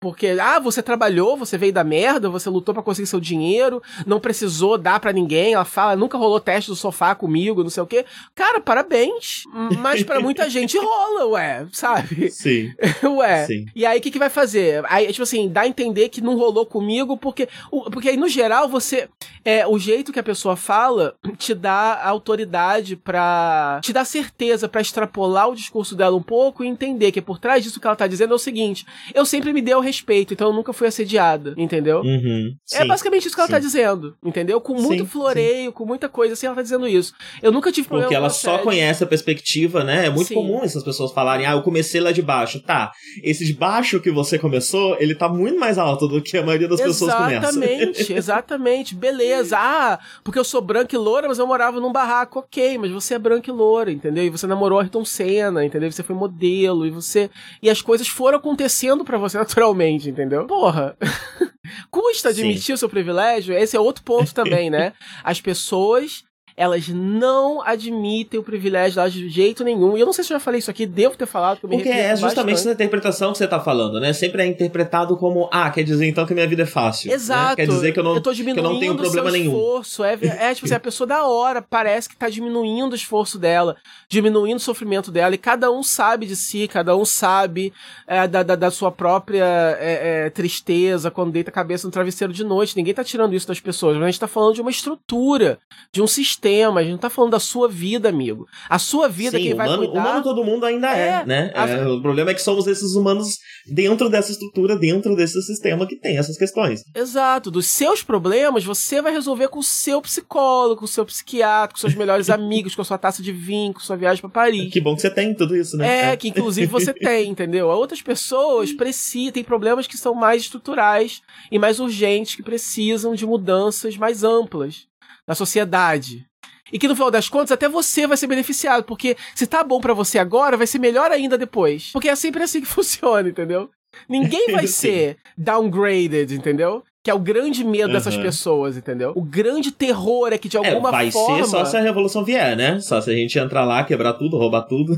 porque, ah, você trabalhou, você veio da merda, você lutou para conseguir seu dinheiro, não precisou dar para ninguém. Ela fala, nunca rolou teste do sofá comigo, não sei o quê. Cara, parabéns. Mas para muita gente rola, ué, sabe? Sim. <laughs> ué. Sim. E aí, o que, que vai fazer? Aí, tipo assim, dá a entender que não rolou comigo, porque. Porque aí, no geral, você. É, o jeito que a pessoa fala te dá autoridade para te dá certeza para extrapolar o discurso dela um pouco e entender que por trás disso que ela tá dizendo é o seguinte: eu sempre me dei o respeito, então eu nunca fui assediada, entendeu? Uhum, é basicamente isso que ela sim. tá dizendo, entendeu? Com muito sim, floreio, sim. com muita coisa assim, ela tá dizendo isso. Eu nunca tive problema Porque ela só conhece a perspectiva, né? É muito comum essas pessoas falarem, ah, eu comecei lá de baixo. Tá, esse de baixo que você começou, ele tá muito mais alto do que a maioria das exatamente, pessoas <laughs> começa. Exatamente, exatamente. Beleza beleza. Ah, porque eu sou branca e loura, mas eu morava num barraco. Ok, mas você é branca e loura, entendeu? E você namorou Ayrton Senna, entendeu? Você foi modelo e você. E as coisas foram acontecendo para você <laughs> naturalmente, entendeu? Porra. <laughs> Custa admitir Sim. o seu privilégio? Esse é outro ponto <laughs> também, né? As pessoas elas não admitem o privilégio delas de jeito nenhum. E eu não sei se eu já falei isso aqui, devo ter falado. Que eu me Porque é justamente bastante. essa interpretação que você tá falando, né? Sempre é interpretado como, ah, quer dizer então que minha vida é fácil. Né? Exato. Né? Quer dizer que eu não, eu tô que eu não tenho problema nenhum. Esforço. É, é tipo assim, a pessoa da hora parece que tá diminuindo o esforço dela, diminuindo o sofrimento dela, e cada um sabe de si, cada um sabe é, da, da, da, sua própria é, é, tristeza quando deita a cabeça no travesseiro de noite. Ninguém tá tirando isso das pessoas, mas a gente tá falando de uma estrutura, de um sistema sistema, a gente não tá falando da sua vida, amigo. A sua vida Sim, quem vai humano, cuidar... humano todo mundo ainda é, é né? A... É, o problema é que somos esses humanos dentro dessa estrutura, dentro desse sistema que tem essas questões. Exato. Dos seus problemas, você vai resolver com o seu psicólogo, com o seu psiquiatra, com seus melhores <laughs> amigos, com a sua taça de vinho, com a sua viagem para Paris. Que bom que você tem tudo isso, né? É, é. que inclusive você <laughs> tem, entendeu? Outras pessoas precisam, têm problemas que são mais estruturais e mais urgentes, que precisam de mudanças mais amplas na sociedade. E que no final das contas até você vai ser beneficiado, porque se tá bom para você agora, vai ser melhor ainda depois. Porque é sempre assim que <laughs> funciona, entendeu? Ninguém <laughs> vai ser downgraded, entendeu? Que é o grande medo uhum. dessas pessoas, entendeu? O grande terror é que de é, alguma é, vai forma. Vai ser só se a revolução vier, né? Só se a gente entrar lá, quebrar tudo, roubar tudo.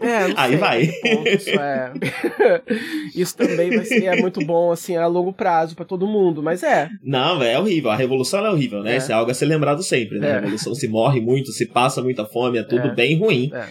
É, <laughs> Aí sei, vai. Isso, é. <laughs> isso também vai ser é muito bom, assim, a longo prazo para todo mundo, mas é. Não, é horrível. A revolução é horrível, né? É. Isso é algo a ser lembrado sempre, né? É. A revolução se morre muito, se passa muita fome, é tudo é. bem ruim. É.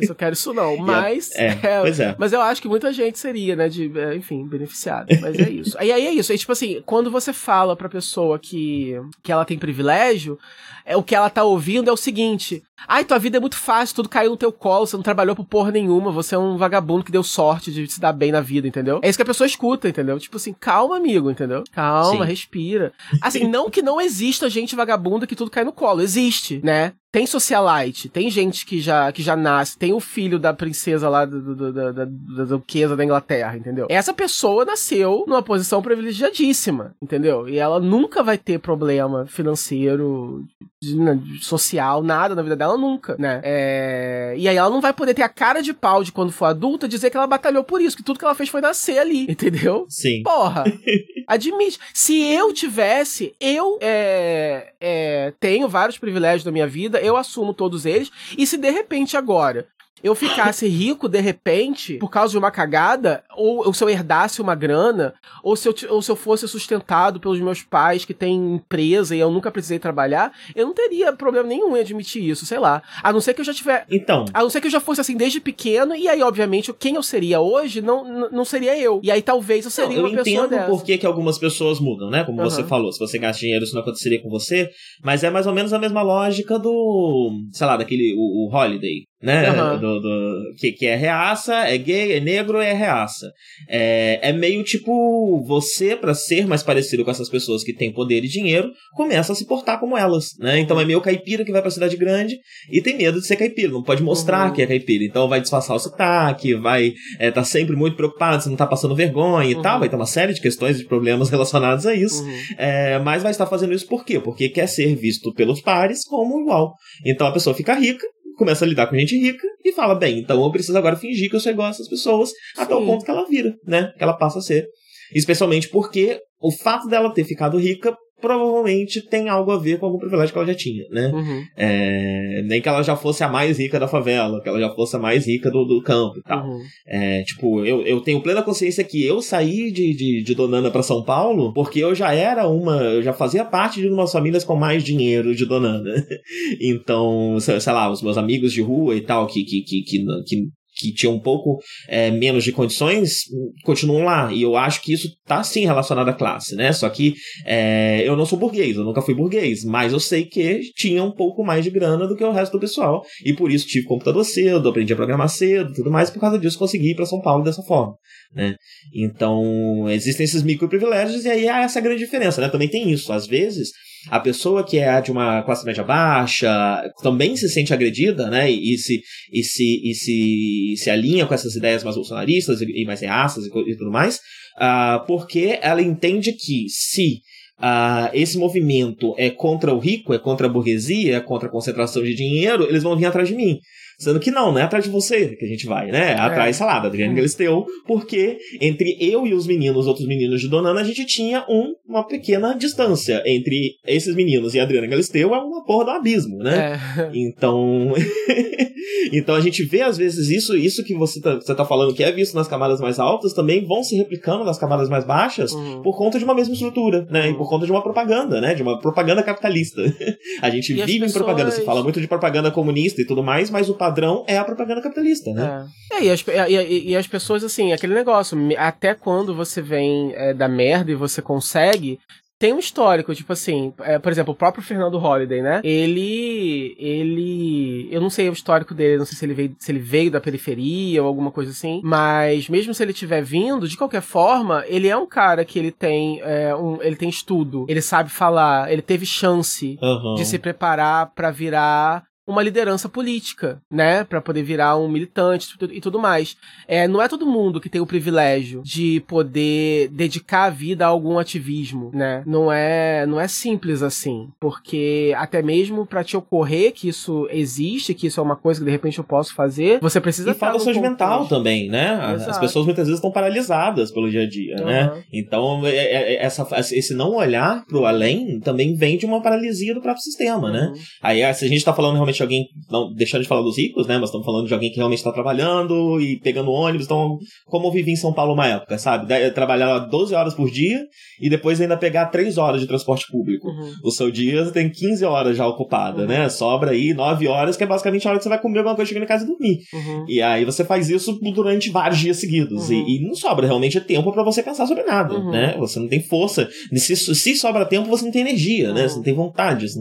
Isso eu quero isso não, <laughs> mas. É, é, pois é. Mas eu acho que muita gente seria, né? De, enfim, beneficiada. Mas é isso. E aí é isso. É tipo assim, quando você fala pra pessoa que, que ela tem privilégio, é, o que ela tá ouvindo é o seguinte: ai, tua vida é muito fácil, tudo caiu no teu colo, você não trabalhou por porra nenhuma, você é um vagabundo que deu sorte de se dar bem na vida, entendeu? É isso que a pessoa escuta, entendeu? Tipo assim, calma, amigo, entendeu? Calma, Sim. respira. Assim, não que não exista gente vagabunda que tudo cai no colo, existe, né? Tem socialite, tem gente que já, que já nasce, tem o filho da princesa lá do, do, do, da, da duquesa da Inglaterra, entendeu? Essa pessoa nasceu numa posição privilegiadíssima, entendeu? E ela nunca vai ter problema financeiro, né, social, nada na vida dela, nunca, né? É... E aí ela não vai poder ter a cara de pau de quando for adulta dizer que ela batalhou por isso, que tudo que ela fez foi nascer ali, <laughs> entendeu? Sim. Porra! <laughs> admite. Se eu tivesse, eu é, é, tenho vários privilégios na minha vida, eu assumo todos eles. E se de repente agora eu ficasse rico de repente por causa de uma cagada, ou, ou se eu herdasse uma grana, ou se, eu, ou se eu fosse sustentado pelos meus pais que têm empresa e eu nunca precisei trabalhar, eu não teria problema nenhum em admitir isso, sei lá. A não ser que eu já tiver. Então. A não ser que eu já fosse assim desde pequeno, e aí, obviamente, quem eu seria hoje não, não seria eu. E aí talvez eu seria não, eu uma pessoa. Eu entendo por que, que algumas pessoas mudam, né? Como uhum. você falou, se você gasta dinheiro, isso não aconteceria com você. Mas é mais ou menos a mesma lógica do. sei lá, daquele. o, o Holiday né? Uhum. Do, do, que, que é reaça, é gay, é negro, é reaça. É, é meio tipo, você, para ser mais parecido com essas pessoas que têm poder e dinheiro, começa a se portar como elas, né? Então é meio caipira que vai pra cidade grande e tem medo de ser caipira, não pode mostrar uhum. que é caipira. Então vai disfarçar o sotaque, vai é, tá sempre muito preocupado se não tá passando vergonha e uhum. tal, vai ter uma série de questões e problemas <laughs> relacionados a isso. Uhum. É, mas vai estar fazendo isso por quê? Porque quer ser visto pelos pares como igual. Então a pessoa fica rica começa a lidar com gente rica e fala, bem, então eu preciso agora fingir que eu sou igual a essas pessoas Sim. até o ponto que ela vira, né? Que ela passa a ser. Especialmente porque o fato dela ter ficado rica provavelmente tem algo a ver com algum privilégio que ela já tinha, né? Uhum. É, nem que ela já fosse a mais rica da favela, que ela já fosse a mais rica do, do campo e tal. Uhum. É, tipo, eu, eu tenho plena consciência que eu saí de, de, de Donana para São Paulo porque eu já era uma, eu já fazia parte de umas famílias com mais dinheiro de Donana. <laughs> então, sei, sei lá, os meus amigos de rua e tal, que, que, que, que, que que tinham um pouco é, menos de condições continuam lá. E eu acho que isso tá sim relacionado à classe, né? Só que é, eu não sou burguês, eu nunca fui burguês, mas eu sei que tinha um pouco mais de grana do que o resto do pessoal. E por isso tive computador cedo, aprendi a programar cedo, tudo mais, por causa disso consegui ir para São Paulo dessa forma. Né? Então, existem esses micro privilégios e aí há essa grande diferença, né? Também tem isso. Às vezes, a pessoa que é de uma classe média baixa também se sente agredida, né? E, se, e, se, e se, se alinha com essas ideias mais bolsonaristas e, e mais reaças e, e tudo mais, uh, porque ela entende que se ah, esse movimento é contra o rico, é contra a burguesia, é contra a concentração de dinheiro, eles vão vir atrás de mim. Sendo que não, não é atrás de você que a gente vai, né? É atrás, sei lá, da Adriana hum. Galisteu, porque entre eu e os meninos, os outros meninos de Donana, a gente tinha um, uma pequena distância. Entre esses meninos e a Adriana Galisteu é uma porra do abismo, né? É. Então. <laughs> então a gente vê, às vezes, isso, isso que você tá, você tá falando que é visto nas camadas mais altas, também vão se replicando nas camadas mais baixas uhum. por conta de uma mesma estrutura, né? Uhum. E por conta de uma propaganda, né? De uma propaganda capitalista. <laughs> a gente e vive pessoas... em propaganda, se fala muito de propaganda comunista e tudo mais, mas o padrão padrão é a propaganda capitalista, né? É, é e, as, e, e, as pessoas, assim, aquele negócio, até quando você vem é, da merda e você consegue, tem um histórico, tipo assim, é, por exemplo, o próprio Fernando Holliday, né? Ele. Ele. Eu não sei o histórico dele, não sei se ele veio, se ele veio da periferia ou alguma coisa assim. Mas mesmo se ele tiver vindo, de qualquer forma, ele é um cara que ele tem. É, um, ele tem estudo, ele sabe falar, ele teve chance uhum. de se preparar para virar uma liderança política, né, para poder virar um militante e tudo mais. É, não é todo mundo que tem o privilégio de poder dedicar a vida a algum ativismo, né? Não é, não é simples assim, porque até mesmo para te ocorrer que isso existe, que isso é uma coisa que de repente eu posso fazer, você precisa e fala saúde mental também, né? Exato. As pessoas muitas vezes estão paralisadas pelo dia a dia, uhum. né? Então é, é, é, essa, esse não olhar pro além também vem de uma paralisia do próprio sistema, né? uhum. né? Aí se a gente tá falando realmente de alguém, não deixando de falar dos ricos, né? Mas estamos falando de alguém que realmente está trabalhando e pegando ônibus. Então, como eu vivi em São Paulo uma época, sabe? Trabalhar 12 horas por dia e depois ainda pegar 3 horas de transporte público. Uhum. O seu dia tem 15 horas já ocupada, uhum. né? Sobra aí 9 horas, que é basicamente a hora que você vai comer alguma coisa, chegando em casa e dormir. Uhum. E aí você faz isso durante vários dias seguidos. E, uhum. e, não sobra realmente tempo para você pensar sobre nada, uhum. né? Você não tem força. Se, se sobra tempo, você não tem energia, né? Você não tem vontade. Você,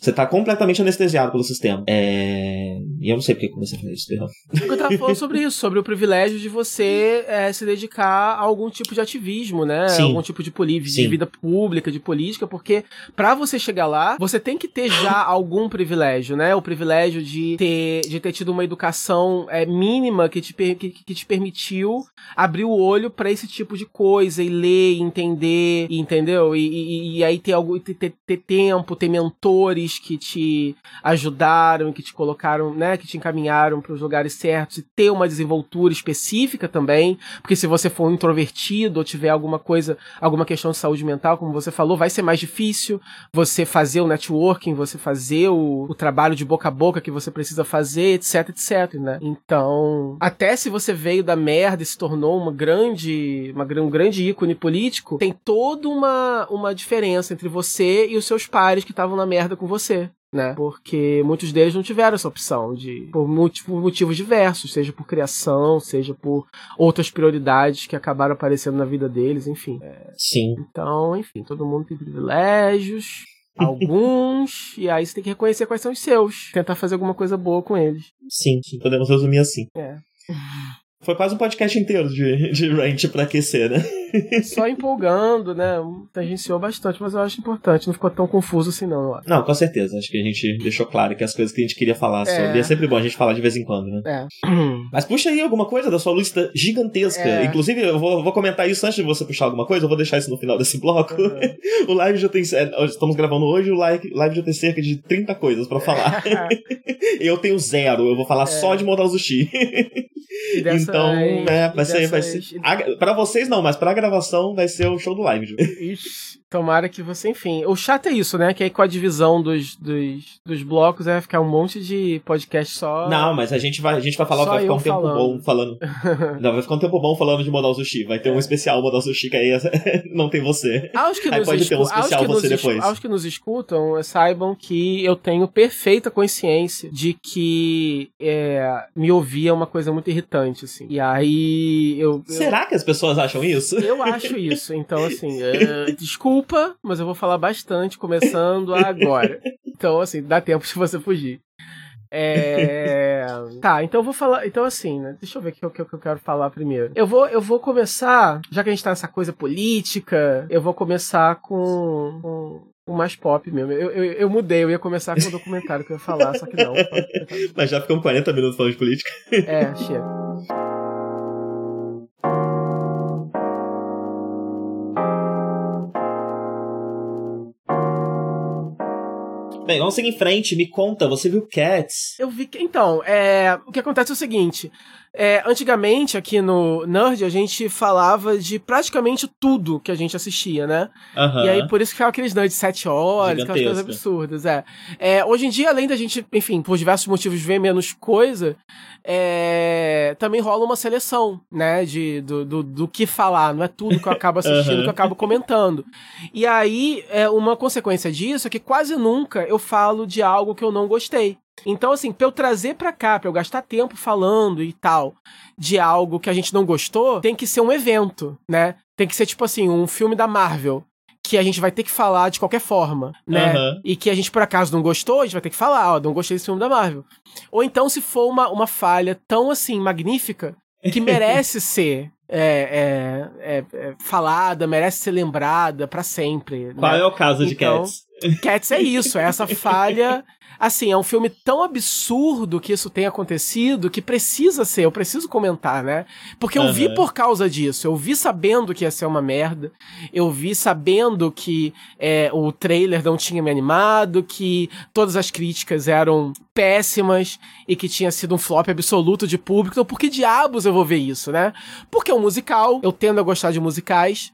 você tá completamente anestesiado pelo sistema. É... E eu não sei porque comecei a fazer isso, perdão. Eu tava falando sobre isso, sobre o privilégio de você é, se dedicar a algum tipo de ativismo, né? Sim. Algum tipo de, de vida pública, de política, porque para você chegar lá, você tem que ter já <coughs> algum privilégio, né? O privilégio de ter, de ter tido uma educação é, mínima que te, que, que te permitiu abrir o olho para esse tipo de coisa e ler, e entender, entendeu? E, e, e aí ter, algo, ter, ter tempo, ter mentores que te ajudaram que te colocaram, né, que te encaminharam para os lugares certos e ter uma desenvoltura específica também, porque se você for um introvertido ou tiver alguma coisa, alguma questão de saúde mental, como você falou, vai ser mais difícil você fazer o networking, você fazer o, o trabalho de boca a boca que você precisa fazer, etc, etc, né? Então, até se você veio da merda e se tornou uma grande, uma, um grande ícone político, tem toda uma, uma diferença entre você e os seus pares que estavam na merda com você né? Porque muitos deles não tiveram essa opção de por motivos diversos, seja por criação, seja por outras prioridades que acabaram aparecendo na vida deles, enfim. É... Sim. Então, enfim, todo mundo tem privilégios. <laughs> Alguns, e aí você tem que reconhecer quais são os seus. Tentar fazer alguma coisa boa com eles. Sim, podemos resumir assim. É. <laughs> Foi quase um podcast inteiro de, de rant pra aquecer, né? <laughs> Só empolgando, né? Tangenciou bastante, mas eu acho importante. Não ficou tão confuso assim, não. Não, com certeza. Acho que a gente deixou claro que as coisas que a gente queria falar é. sobre. É sempre bom a gente falar de vez em quando, né? É. <clears throat> Mas puxa aí alguma coisa da sua lista gigantesca. É. Inclusive, eu vou, vou, comentar isso antes de você puxar alguma coisa. Eu vou deixar isso no final desse bloco. Uhum. <laughs> o live já tem. É, estamos gravando hoje, o live, live já tem cerca de 30 coisas pra falar. <laughs> eu tenho zero. Eu vou falar é. só de Modal Sushi. Então, é, vai ser, vai ser. Pra vocês não, mas pra gravação vai ser o show do live. Ixi. Tomara que você, enfim. O chato é isso, né? Que aí com a divisão dos, dos, dos blocos vai ficar um monte de podcast só. Não, mas a gente vai, a gente vai falar, vai ficar um tempo falando. bom falando. <laughs> não, vai ficar um tempo bom falando de Modal Sushi. Vai ter é. um especial Modal Sushi que aí <laughs> não tem você. Aos que aí nos pode ter um especial você depois. Aos que nos escutam, saibam que eu tenho perfeita consciência de que é, me ouvir é uma coisa muito irritante, assim. E aí eu. Será eu, que as pessoas acham isso? Eu acho isso. <laughs> Então, assim, é, desculpa desculpa, mas eu vou falar bastante, começando <laughs> agora. Então, assim, dá tempo de você fugir. É... tá, então eu vou falar. Então, assim, né? Deixa eu ver o que, que, que, eu quero falar primeiro. Eu vou, eu vou começar, já que a gente tá nessa coisa política, eu vou começar com, com o mais pop mesmo. Eu, eu, eu, mudei, eu ia começar com o documentário que eu ia falar, só que não. <laughs> Mas já ficamos 40 minutos falando de política. É, chega. Bem, vamos seguir em frente. Me conta, você viu Cats? Eu vi. Então, é, o que acontece é o seguinte. É, antigamente, aqui no Nerd, a gente falava de praticamente tudo que a gente assistia, né? Uhum. E aí, por isso que ficava aqueles nerds de sete horas, Gigantesco. aquelas coisas absurdas, é. é. Hoje em dia, além da gente, enfim, por diversos motivos, ver menos coisa, é, também rola uma seleção, né? De, do, do, do, que falar. Não é tudo que eu acabo assistindo <laughs> uhum. que eu acabo comentando. E aí, é, uma consequência disso é que quase nunca eu falo de algo que eu não gostei. Então, assim, pra eu trazer pra cá, pra eu gastar tempo falando e tal, de algo que a gente não gostou, tem que ser um evento, né? Tem que ser, tipo assim, um filme da Marvel. Que a gente vai ter que falar de qualquer forma, né? Uhum. E que a gente, por acaso, não gostou, a gente vai ter que falar, ó, não gostei desse filme da Marvel. Ou então, se for uma, uma falha tão, assim, magnífica, que <laughs> merece ser é, é, é, é, falada, merece ser lembrada para sempre. Qual né? é o caso de então, Cats? Cats é isso, é essa falha <laughs> assim, é um filme tão absurdo que isso tenha acontecido que precisa ser, eu preciso comentar, né? Porque eu uhum. vi por causa disso, eu vi sabendo que ia ser uma merda, eu vi sabendo que é, o trailer não tinha me animado, que todas as críticas eram péssimas e que tinha sido um flop absoluto de público. Então, por que diabos eu vou ver isso, né? Porque é um musical, eu tendo a gostar de musicais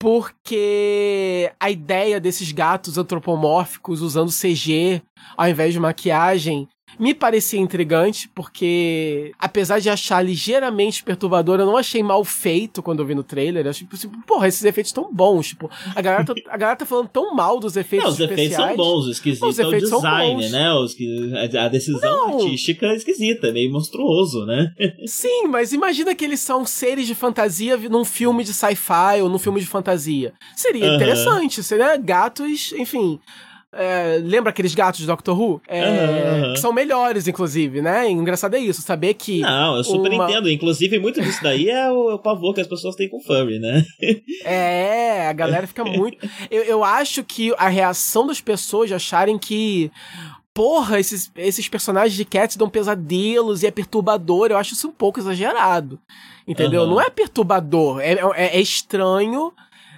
porque a ideia desses gatos antropomórficos usando CG ao invés de maquiagem me parecia intrigante, porque apesar de achar ligeiramente perturbador, eu não achei mal feito quando eu vi no trailer. Eu achei, tipo, porra, esses efeitos tão bons. Tipo, a galera tá, a galera tá falando tão mal dos efeitos não, os especiais. efeitos são bons, o esquisito os é o design, né? Os, a decisão não. artística é esquisita, é meio monstruoso, né? <laughs> Sim, mas imagina que eles são seres de fantasia num filme de sci-fi ou num filme de fantasia. Seria uhum. interessante, seria gatos, enfim, é, lembra aqueles gatos de Doctor Who? É, uhum. Que são melhores, inclusive, né? engraçado é isso, saber que. Não, eu super uma... entendo. Inclusive, muito disso daí é o, é o, pavor que as pessoas têm com furry, né? é, a galera fica muito. <laughs> eu, eu acho que a reação das pessoas de acharem que porra, esses, esses personagens de Cats dão pesadelos e é perturbador. Eu acho isso um pouco exagerado. Entendeu? Uhum. Não é perturbador, é, é, é estranho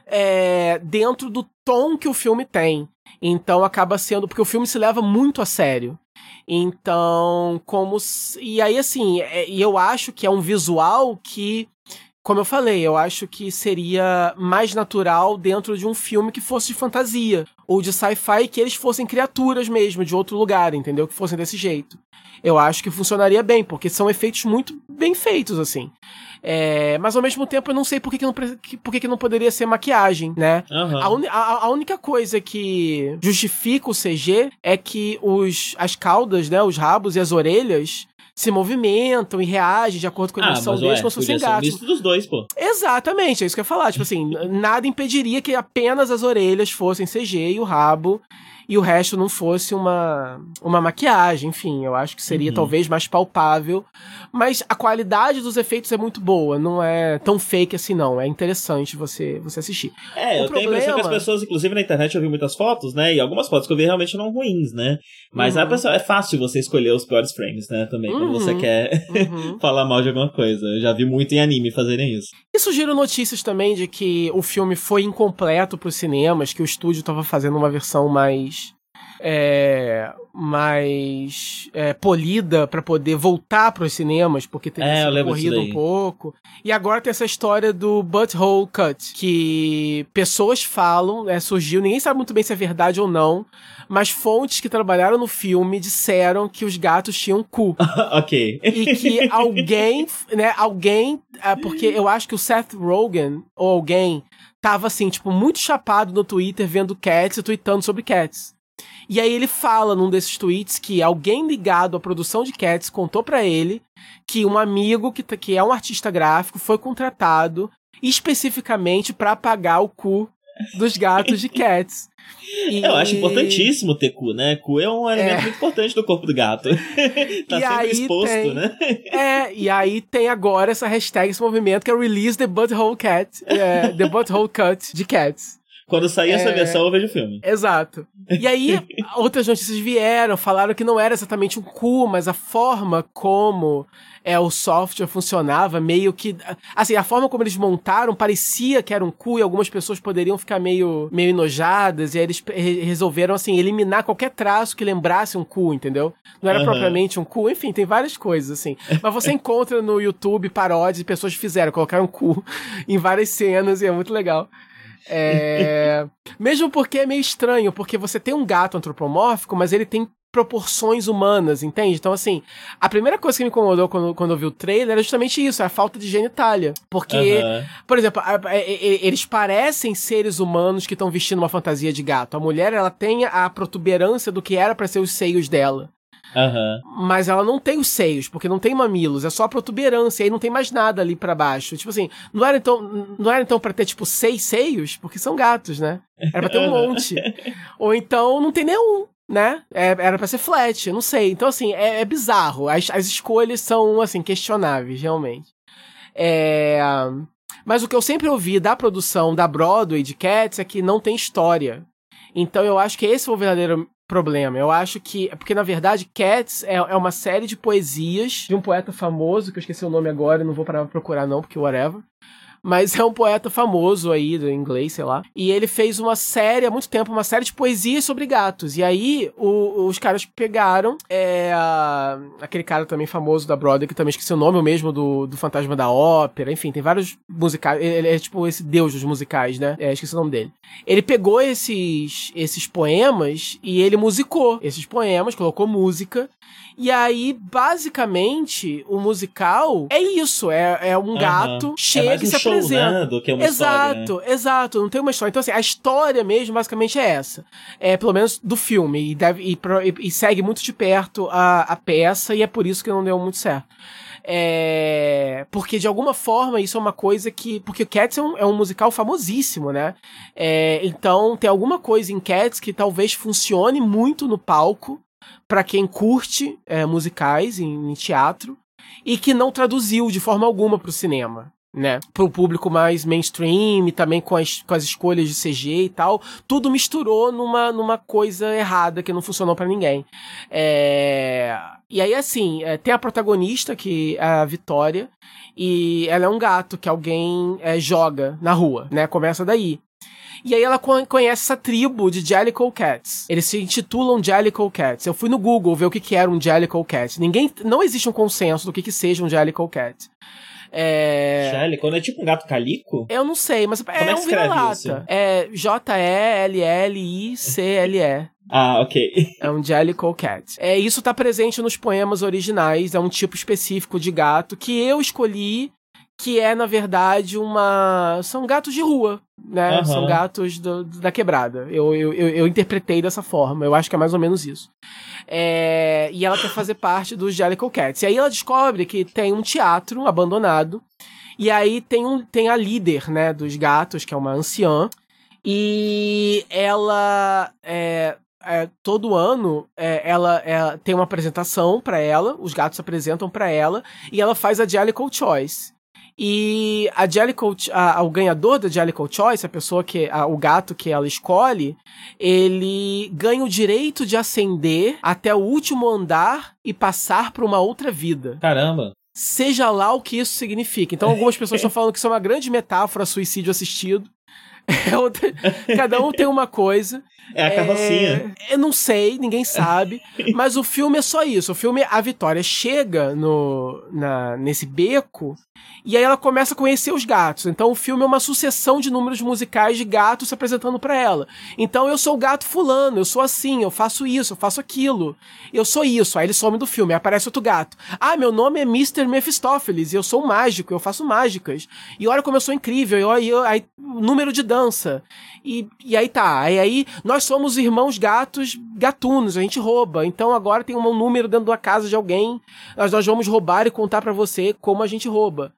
é, dentro do tom que o filme tem. Então acaba sendo. Porque o filme se leva muito a sério. Então, como. E aí, assim, é, e eu acho que é um visual que. Como eu falei, eu acho que seria mais natural dentro de um filme que fosse de fantasia. Ou de sci-fi que eles fossem criaturas mesmo, de outro lugar, entendeu? Que fossem desse jeito. Eu acho que funcionaria bem, porque são efeitos muito bem feitos, assim. É, mas ao mesmo tempo eu não sei por que, que, não, por que, que não poderia ser maquiagem, né? Uhum. A, un, a, a, única coisa que justifica o CG é que os, as caudas, né, os rabos e as orelhas se movimentam e reagem de acordo com a emoção ah, deles, como se fossem gatos. dos dois, pô. Exatamente, é isso que eu ia falar. Tipo assim, nada impediria que apenas as orelhas fossem CG e o rabo e o resto não fosse uma, uma maquiagem, enfim, eu acho que seria uhum. talvez mais palpável, mas a qualidade dos efeitos é muito boa, não é tão fake assim não, é interessante você você assistir. É, o eu problema... tenho a impressão que as pessoas, inclusive na internet eu vi muitas fotos, né, e algumas fotos que eu vi realmente não ruins, né, mas uhum. a pessoa, é fácil você escolher os piores frames, né, também, quando uhum. você quer uhum. <laughs> falar mal de alguma coisa, eu já vi muito em anime fazerem isso. E surgiram notícias também de que o filme foi incompleto para os cinemas, que o estúdio estava fazendo uma versão mais é, mais é, polida para poder voltar para os cinemas, porque teria é, sido corrido um pouco. E agora tem essa história do Butthole Cut, que pessoas falam, é, surgiu, ninguém sabe muito bem se é verdade ou não, mas fontes que trabalharam no filme disseram que os gatos tinham cu. <laughs> ok. E que alguém, né, alguém, é, porque eu acho que o Seth Rogen, ou alguém, tava assim, tipo, muito chapado no Twitter vendo Cats e tweetando sobre Cats. E aí ele fala num desses tweets que alguém ligado à produção de Cats contou para ele que um amigo que, que é um artista gráfico foi contratado especificamente para apagar o cu dos gatos de Cats. E... <laughs> Eu acho importantíssimo ter cu, né? Cu é um elemento é. muito importante do corpo do gato. <laughs> tá e sempre exposto, tem... né? É, e aí tem agora essa hashtag, esse movimento que é Release the Butthole Cat, é, The Butthole Cut de Cats. Quando sair é... essa versão, eu vejo o filme. Exato. E aí, <laughs> outras notícias vieram, falaram que não era exatamente um cu, mas a forma como é, o software funcionava, meio que. Assim, a forma como eles montaram parecia que era um cu e algumas pessoas poderiam ficar meio, meio enojadas, e aí eles resolveram, assim, eliminar qualquer traço que lembrasse um cu, entendeu? Não era uhum. propriamente um cu, enfim, tem várias coisas, assim. Mas você <laughs> encontra no YouTube paródias de pessoas que fizeram, colocaram um cu <laughs> em várias cenas e é muito legal. É... <laughs> Mesmo porque é meio estranho, porque você tem um gato antropomórfico, mas ele tem proporções humanas, entende? Então, assim, a primeira coisa que me incomodou quando, quando eu vi o trailer era justamente isso, a falta de genitália. Porque, uhum. por exemplo, a, a, a, eles parecem seres humanos que estão vestindo uma fantasia de gato. A mulher, ela tem a protuberância do que era para ser os seios dela. Uhum. Mas ela não tem os seios, porque não tem mamilos, é só a protuberância, aí não tem mais nada ali para baixo. Tipo assim, não era então, não era então para ter tipo seis seios, porque são gatos, né? Era pra ter um <laughs> monte. Ou então não tem nenhum né? É, era para ser flat, eu não sei. Então, assim, é, é bizarro. As, as escolhas são, assim, questionáveis, realmente. É... Mas o que eu sempre ouvi da produção da Broadway de Cats é que não tem história. Então eu acho que esse foi o verdadeiro problema. Eu acho que. Porque, na verdade, Cats é, é uma série de poesias de um poeta famoso, que eu esqueci o nome agora, não vou parar pra procurar, não, porque whatever mas é um poeta famoso aí, do inglês, sei lá. E ele fez uma série há muito tempo, uma série de poesias sobre gatos. E aí o, os caras pegaram é, aquele cara também famoso da Broadway, que também esqueci o nome o mesmo do, do Fantasma da Ópera, enfim, tem vários musicais. Ele é tipo esse deus dos musicais, né? É, esqueci o nome dele. Ele pegou esses, esses poemas e ele musicou esses poemas, colocou música. E aí, basicamente, o musical é isso: é, é um gato, uhum. chega é e se apresenta. Que uma exato, história, né? exato, não tem uma história. Então, assim, a história mesmo, basicamente, é essa. É, pelo menos do filme. E, deve, e, e, e segue muito de perto a, a peça, e é por isso que não deu muito certo. É, porque de alguma forma isso é uma coisa que. Porque Cats é um, é um musical famosíssimo, né? É, então tem alguma coisa em Cats que talvez funcione muito no palco para quem curte é, musicais em, em, teatro e que não traduziu de forma alguma para o cinema. Né? Para o público mais mainstream também com as, com as escolhas de CG e tal, tudo misturou numa, numa coisa errada que não funcionou para ninguém. É... E aí, assim, é, tem a protagonista, que é a Vitória, e ela é um gato que alguém é, joga na rua, né? Começa daí. E aí ela conhece essa tribo de Jellicle Cats. Eles se intitulam Jellicle Cats. Eu fui no Google ver o que, que era um Jellicle Cat. Ninguém, não existe um consenso do que, que seja um Jellicle Cat. É... Jellicle, não é tipo um gato calico? Eu não sei, mas Como é, é um vira-lata. É J-E-L-L-I-C-L-E. <laughs> Ah, ok. É um Jellicle Cat. É, isso tá presente nos poemas originais, é um tipo específico de gato que eu escolhi que é, na verdade, uma. São gatos de rua, né? Uhum. São gatos do, da quebrada. Eu, eu, eu, eu, interpretei dessa forma. Eu acho que é mais ou menos isso. É... E ela quer fazer parte dos Jellicle Cats. E aí ela descobre que tem um teatro abandonado. E aí tem, um, tem a líder, né, dos gatos, que é uma anciã. E ela. É, é, todo ano é, ela, ela, tem uma apresentação para ela, os gatos apresentam para ela e ela faz a Jellicle Choice. E a Jellicle, a, o ganhador da Jellicle Choice, a pessoa que, a, o gato que ela escolhe, ele ganha o direito de ascender até o último andar e passar para uma outra vida. Caramba! Seja lá o que isso significa. Então, algumas pessoas estão falando que isso é uma grande metáfora suicídio assistido. <laughs> É cada um tem uma coisa. É a carrocinha. É, eu não sei, ninguém sabe. <laughs> mas o filme é só isso. O filme, a Vitória chega no, na, nesse beco e aí ela começa a conhecer os gatos. Então o filme é uma sucessão de números musicais de gatos se apresentando para ela. Então eu sou o gato fulano, eu sou assim, eu faço isso, eu faço aquilo. Eu sou isso. Aí ele some do filme, aí aparece outro gato. Ah, meu nome é Mr. Mephistopheles, eu sou um mágico, eu faço mágicas. E olha como eu sou incrível, e olha aí, número de dança. E, e aí tá, e aí nós somos irmãos gatos gatunos, a gente rouba. Então agora tem um número dentro da casa de alguém, nós, nós vamos roubar e contar para você como a gente rouba.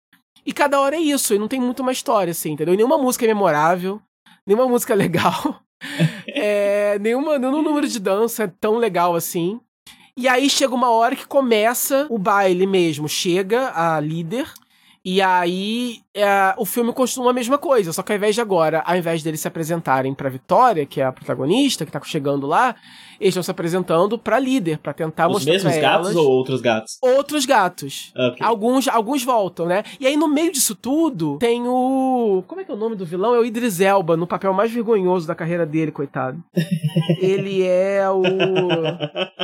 E cada hora é isso, e não tem muito uma história, assim, entendeu? E nenhuma música é memorável, nenhuma música é legal, <laughs> é, nenhuma, nenhum número de dança é tão legal assim. E aí chega uma hora que começa o baile mesmo. Chega a líder, e aí é, o filme continua a mesma coisa, só que ao invés de agora, ao invés deles se apresentarem pra Vitória, que é a protagonista, que tá chegando lá, eles estão se apresentando pra líder, pra tentar Os mostrar mesmos pra gatos elas... ou outros gatos? Outros gatos. Ok. Alguns, alguns voltam, né? E aí, no meio disso tudo, tem o. Como é que é o nome do vilão? É o Idris Elba, no papel mais vergonhoso da carreira dele, coitado. <laughs> ele é o.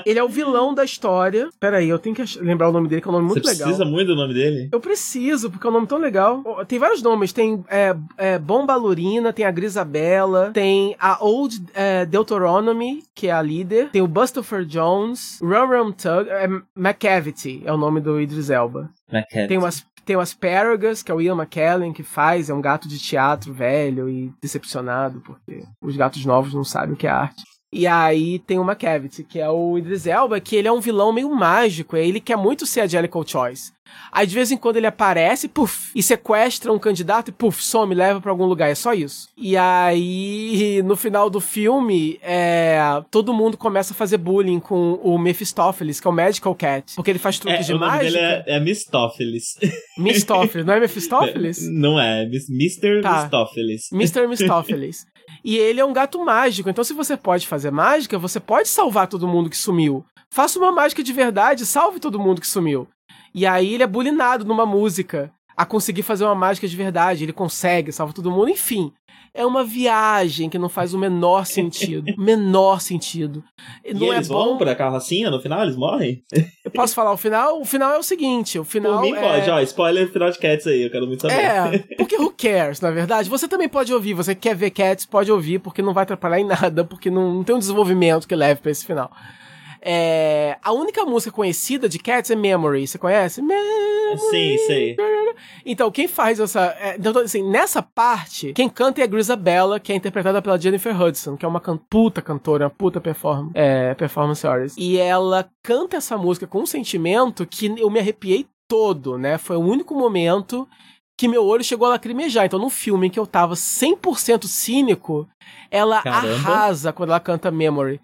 Ele é o vilão da história. Pera aí, eu tenho que lembrar o nome dele, que é um nome muito Você legal. precisa muito do nome dele? Eu preciso, porque é um nome tão legal. Tem vários nomes. Tem é, é, Bomba Lurina, tem a Grisabella, tem a Old é, Deuteronomy, que é a líder. Tem o Bustopher Jones, Rum Rum Tug, é, McCavity é o nome do Idris Elba. McCann. Tem o, As- tem o Asparagus, que é o Ian McKellen, que faz, é um gato de teatro velho e decepcionado, porque os gatos novos não sabem o que é arte. E aí tem o McCavity, que é o Idris Elba, que ele é um vilão meio mágico, e ele quer muito ser a Jellicle Choice. Aí de vez em quando ele aparece, e sequestra um candidato e puf, some, leva pra algum lugar, é só isso. E aí, no final do filme, é, todo mundo começa a fazer bullying com o Mephistopheles, que é o Magical Cat, porque ele faz truques É, de o nome mágica. dele é, é Mistófeles. <laughs> Mistófeles, não é Mephistófeles? Não é, Mis- Mr. Tá. Mistófeles. Mr. Mistófeles. <laughs> E ele é um gato mágico, então se você pode fazer mágica, você pode salvar todo mundo que sumiu. Faça uma mágica de verdade, salve todo mundo que sumiu. E aí ele é bulinado numa música a conseguir fazer uma mágica de verdade, ele consegue, salva todo mundo, enfim. É uma viagem que não faz o menor sentido. <laughs> menor sentido. E Não é eles vão bom. pra carrocinha no final? Eles morrem? Eu posso falar o final? O final é o seguinte: o final. Por mim é... pode, ó. Spoiler final de Cats aí, eu quero muito saber. É, <laughs> porque who cares, na verdade? Você também pode ouvir, você que quer ver Cats, pode ouvir, porque não vai atrapalhar em nada, porque não, não tem um desenvolvimento que leve pra esse final. É, a única música conhecida de Cats é Memory, você conhece? Memory. Sim, sei. Então, quem faz essa. é, então, assim, nessa parte, quem canta é a Grisabella, que é interpretada pela Jennifer Hudson, que é uma can puta cantora, uma puta perform é, performance artist. E ela canta essa música com um sentimento que eu me arrepiei todo, né? Foi o único momento que meu olho chegou a lacrimejar. Então, num filme em que eu tava 100% cínico, ela Caramba. arrasa quando ela canta Memory.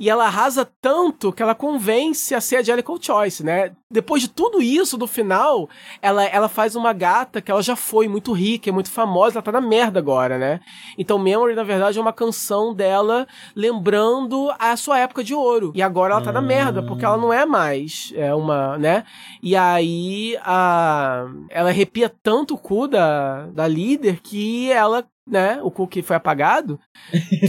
E ela arrasa tanto que ela convence a ser a Jellicle Choice, né? Depois de tudo isso, no final, ela, ela faz uma gata que ela já foi muito rica, é muito famosa, ela tá na merda agora, né? Então Memory, na verdade, é uma canção dela lembrando a sua época de ouro. E agora ela tá na merda, porque ela não é mais é uma, né? E aí a, ela arrepia tanto o cu da, da líder que ela né, o cu que foi apagado,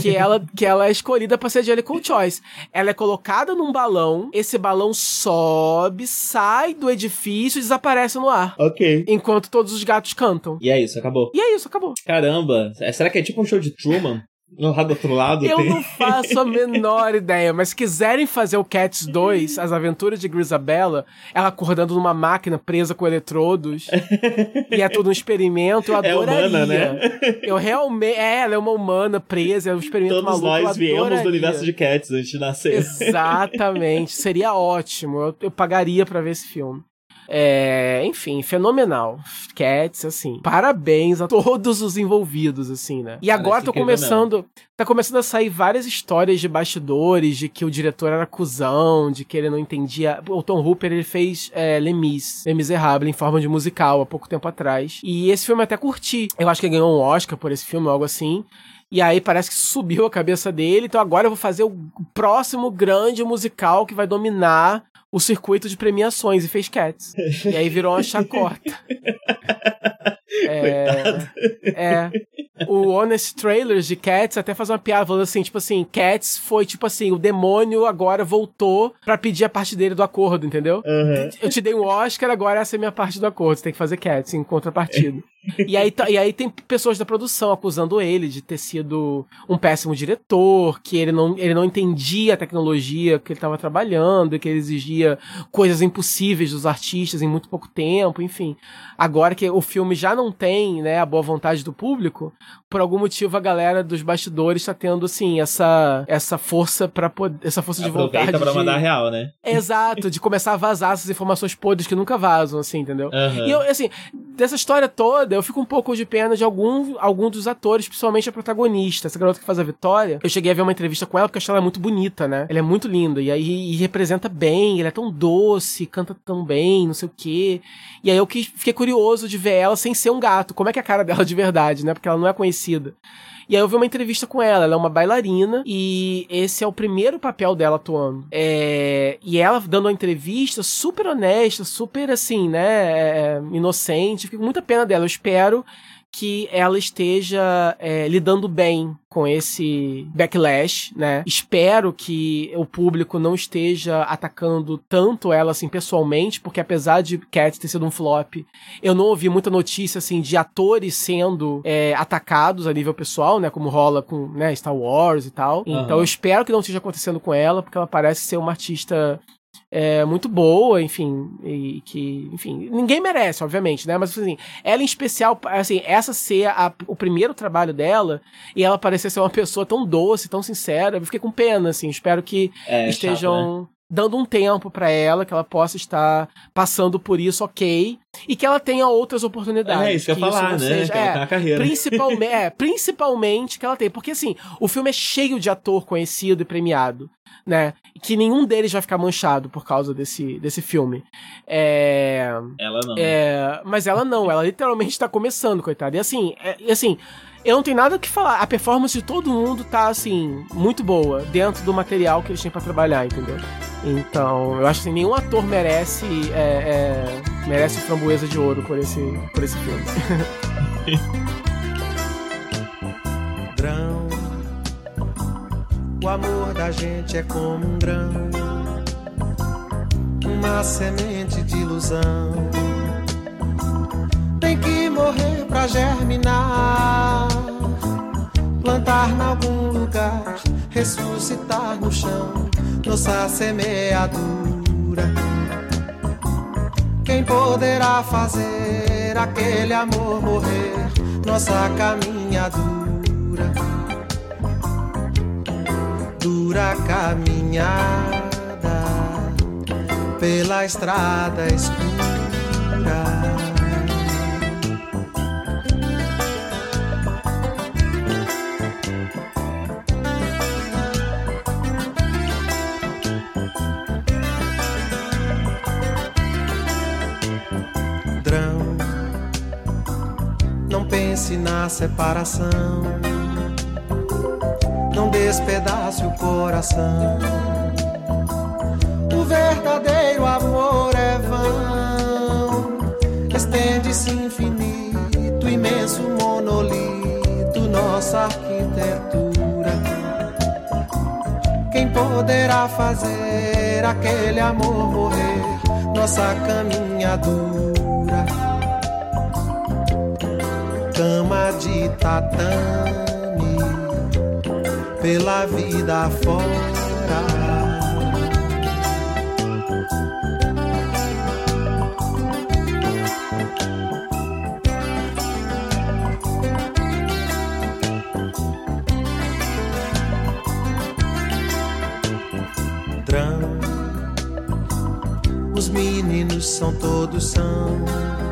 que ela, <laughs> que ela é escolhida pra ser Jellicle Choice. Ela é colocada num balão, esse balão sobe, sai do edifício e desaparece no ar. Ok. Enquanto todos os gatos cantam. E é isso, acabou. E é isso, acabou. Caramba, é- será que é tipo um show de Truman? Lá do outro lado Eu tem... não faço a menor <laughs> ideia, mas se quiserem fazer o Cats 2, As Aventuras de Grisabella, ela acordando numa máquina presa com eletrodos, e é tudo um experimento, eu <laughs> É adoraria. humana, né? Eu realmente... É, ela é uma humana presa, é um experimento Todos maluco, nós viemos do universo de Cats antes de nascer. Exatamente. Seria ótimo. Eu, eu pagaria pra ver esse filme. É, enfim, fenomenal. Cats, assim. Parabéns a todos os envolvidos, assim, né? E agora tô começando. Tá começando a sair várias histórias de bastidores, de que o diretor era cuzão, de que ele não entendia. O Tom Hooper ele fez é, Lemis, Les Miserables, em forma de musical, há pouco tempo atrás. E esse filme eu até curti. Eu acho que ele ganhou um Oscar por esse filme, algo assim. E aí parece que subiu a cabeça dele. Então agora eu vou fazer o próximo grande musical que vai dominar o circuito de premiações e fez Cats. <laughs> e aí virou uma chacota. É, é. O Honest Trailers de Cats até faz uma piada falando assim, tipo assim, Cats foi tipo assim, o demônio agora voltou pra pedir a parte dele do acordo, entendeu? Aham. Eu te dei um Oscar, agora essa é a minha parte do acordo. Você tem que fazer Cats em contrapartida. e, aí, tá- e aí tem pessoas da produção acusando ele de ter sido um péssimo diretor, que ele não, ele não entendia a tecnologia que ele estava trabalhando, que ele exigia coisas impossíveis dos artistas em muito pouco tempo, enfim. Agora que o filme já não tem né, a boa vontade do público, por algum motivo a galera dos bastidores está tendo assim essa essa força para poder essa força de Aproveita vontade pra de- mandar real, né? Exato, de começar a vazar essas informações podres que nunca vazam, assim, entendeu? Aham. E eu, assim, dessa história toda, eu fico um pouco de pena de algum, algum dos atores, principalmente a protagonista, essa garota que faz a Vitória. Eu cheguei a ver uma entrevista com ela porque eu achei ela muito bonita, né? Ela é muito linda e aí e representa bem, ela é tão doce, canta tão bem, não sei o quê. E aí eu que, fiquei curioso de ver ela sem ser um gato. Como é que é a cara dela de verdade, né? Porque ela não é conhecida. E aí eu vi uma entrevista com ela, ela é uma bailarina e esse é o primeiro papel dela atuando. É... E ela dando uma entrevista super honesta, super assim, né, é... inocente. Fico com muita pena dela. Eu espero que ela esteja é, lidando bem com esse backlash, né? Espero que o público não esteja atacando tanto ela assim pessoalmente, porque apesar de Cat ter sido um flop, eu não ouvi muita notícia assim de atores sendo é, atacados a nível pessoal, né? Como rola com né, Star Wars e tal. Uhum. Então eu espero que não esteja acontecendo com ela, porque ela parece ser uma artista é, muito boa, enfim, e que, enfim, ninguém merece, obviamente, né? Mas assim, ela em especial, assim, essa ser a, o primeiro trabalho dela e ela parecer ser uma pessoa tão doce, tão sincera, eu fiquei com pena, assim, espero que é, estejam chato, né? Dando um tempo para ela, que ela possa estar passando por isso, ok, e que ela tenha outras oportunidades. É isso que eu ia falar, né? Seja, é, a carreira. Principalmente, é, principalmente que ela tem, porque assim, o filme é cheio de ator conhecido e premiado né? Que nenhum deles vai ficar manchado por causa desse, desse filme. É... Ela não. É... Mas ela não, ela literalmente tá começando, coitada. E assim, é... e assim, eu não tenho nada o que falar. A performance de todo mundo tá, assim, muito boa dentro do material que eles têm para trabalhar, entendeu? Então, eu acho que assim, nenhum ator merece é, é, merece framboesa de ouro por esse, por esse filme. <laughs> O amor da gente é como um grão, uma semente de ilusão. Tem que morrer pra germinar, plantar em algum lugar, ressuscitar no chão, nossa semeadura. Quem poderá fazer aquele amor morrer, nossa caminhadura? dura caminhada pela estrada escura. Pense na separação não despedace o coração. O verdadeiro amor é vão, estende-se infinito, imenso monolito, nossa arquitetura. Quem poderá fazer aquele amor morrer, nossa caminhadura? Cama de tatame pela vida fora. Os meninos são todos sãos, os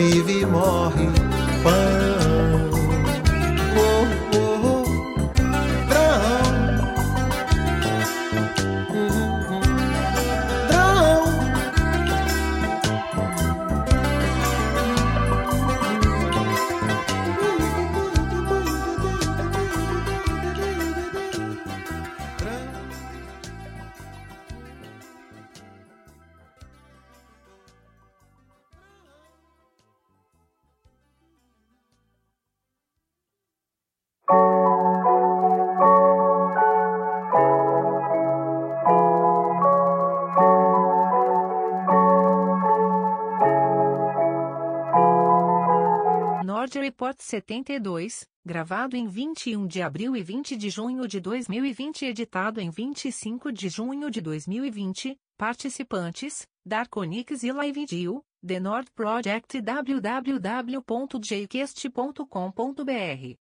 vive e morre. Pan 472, gravado em 21 de abril e 20 de junho de 2020 e editado em 25 de junho de 2020, participantes, Darkonix e LiveDeal, The Nord Project www.jquest.com.br.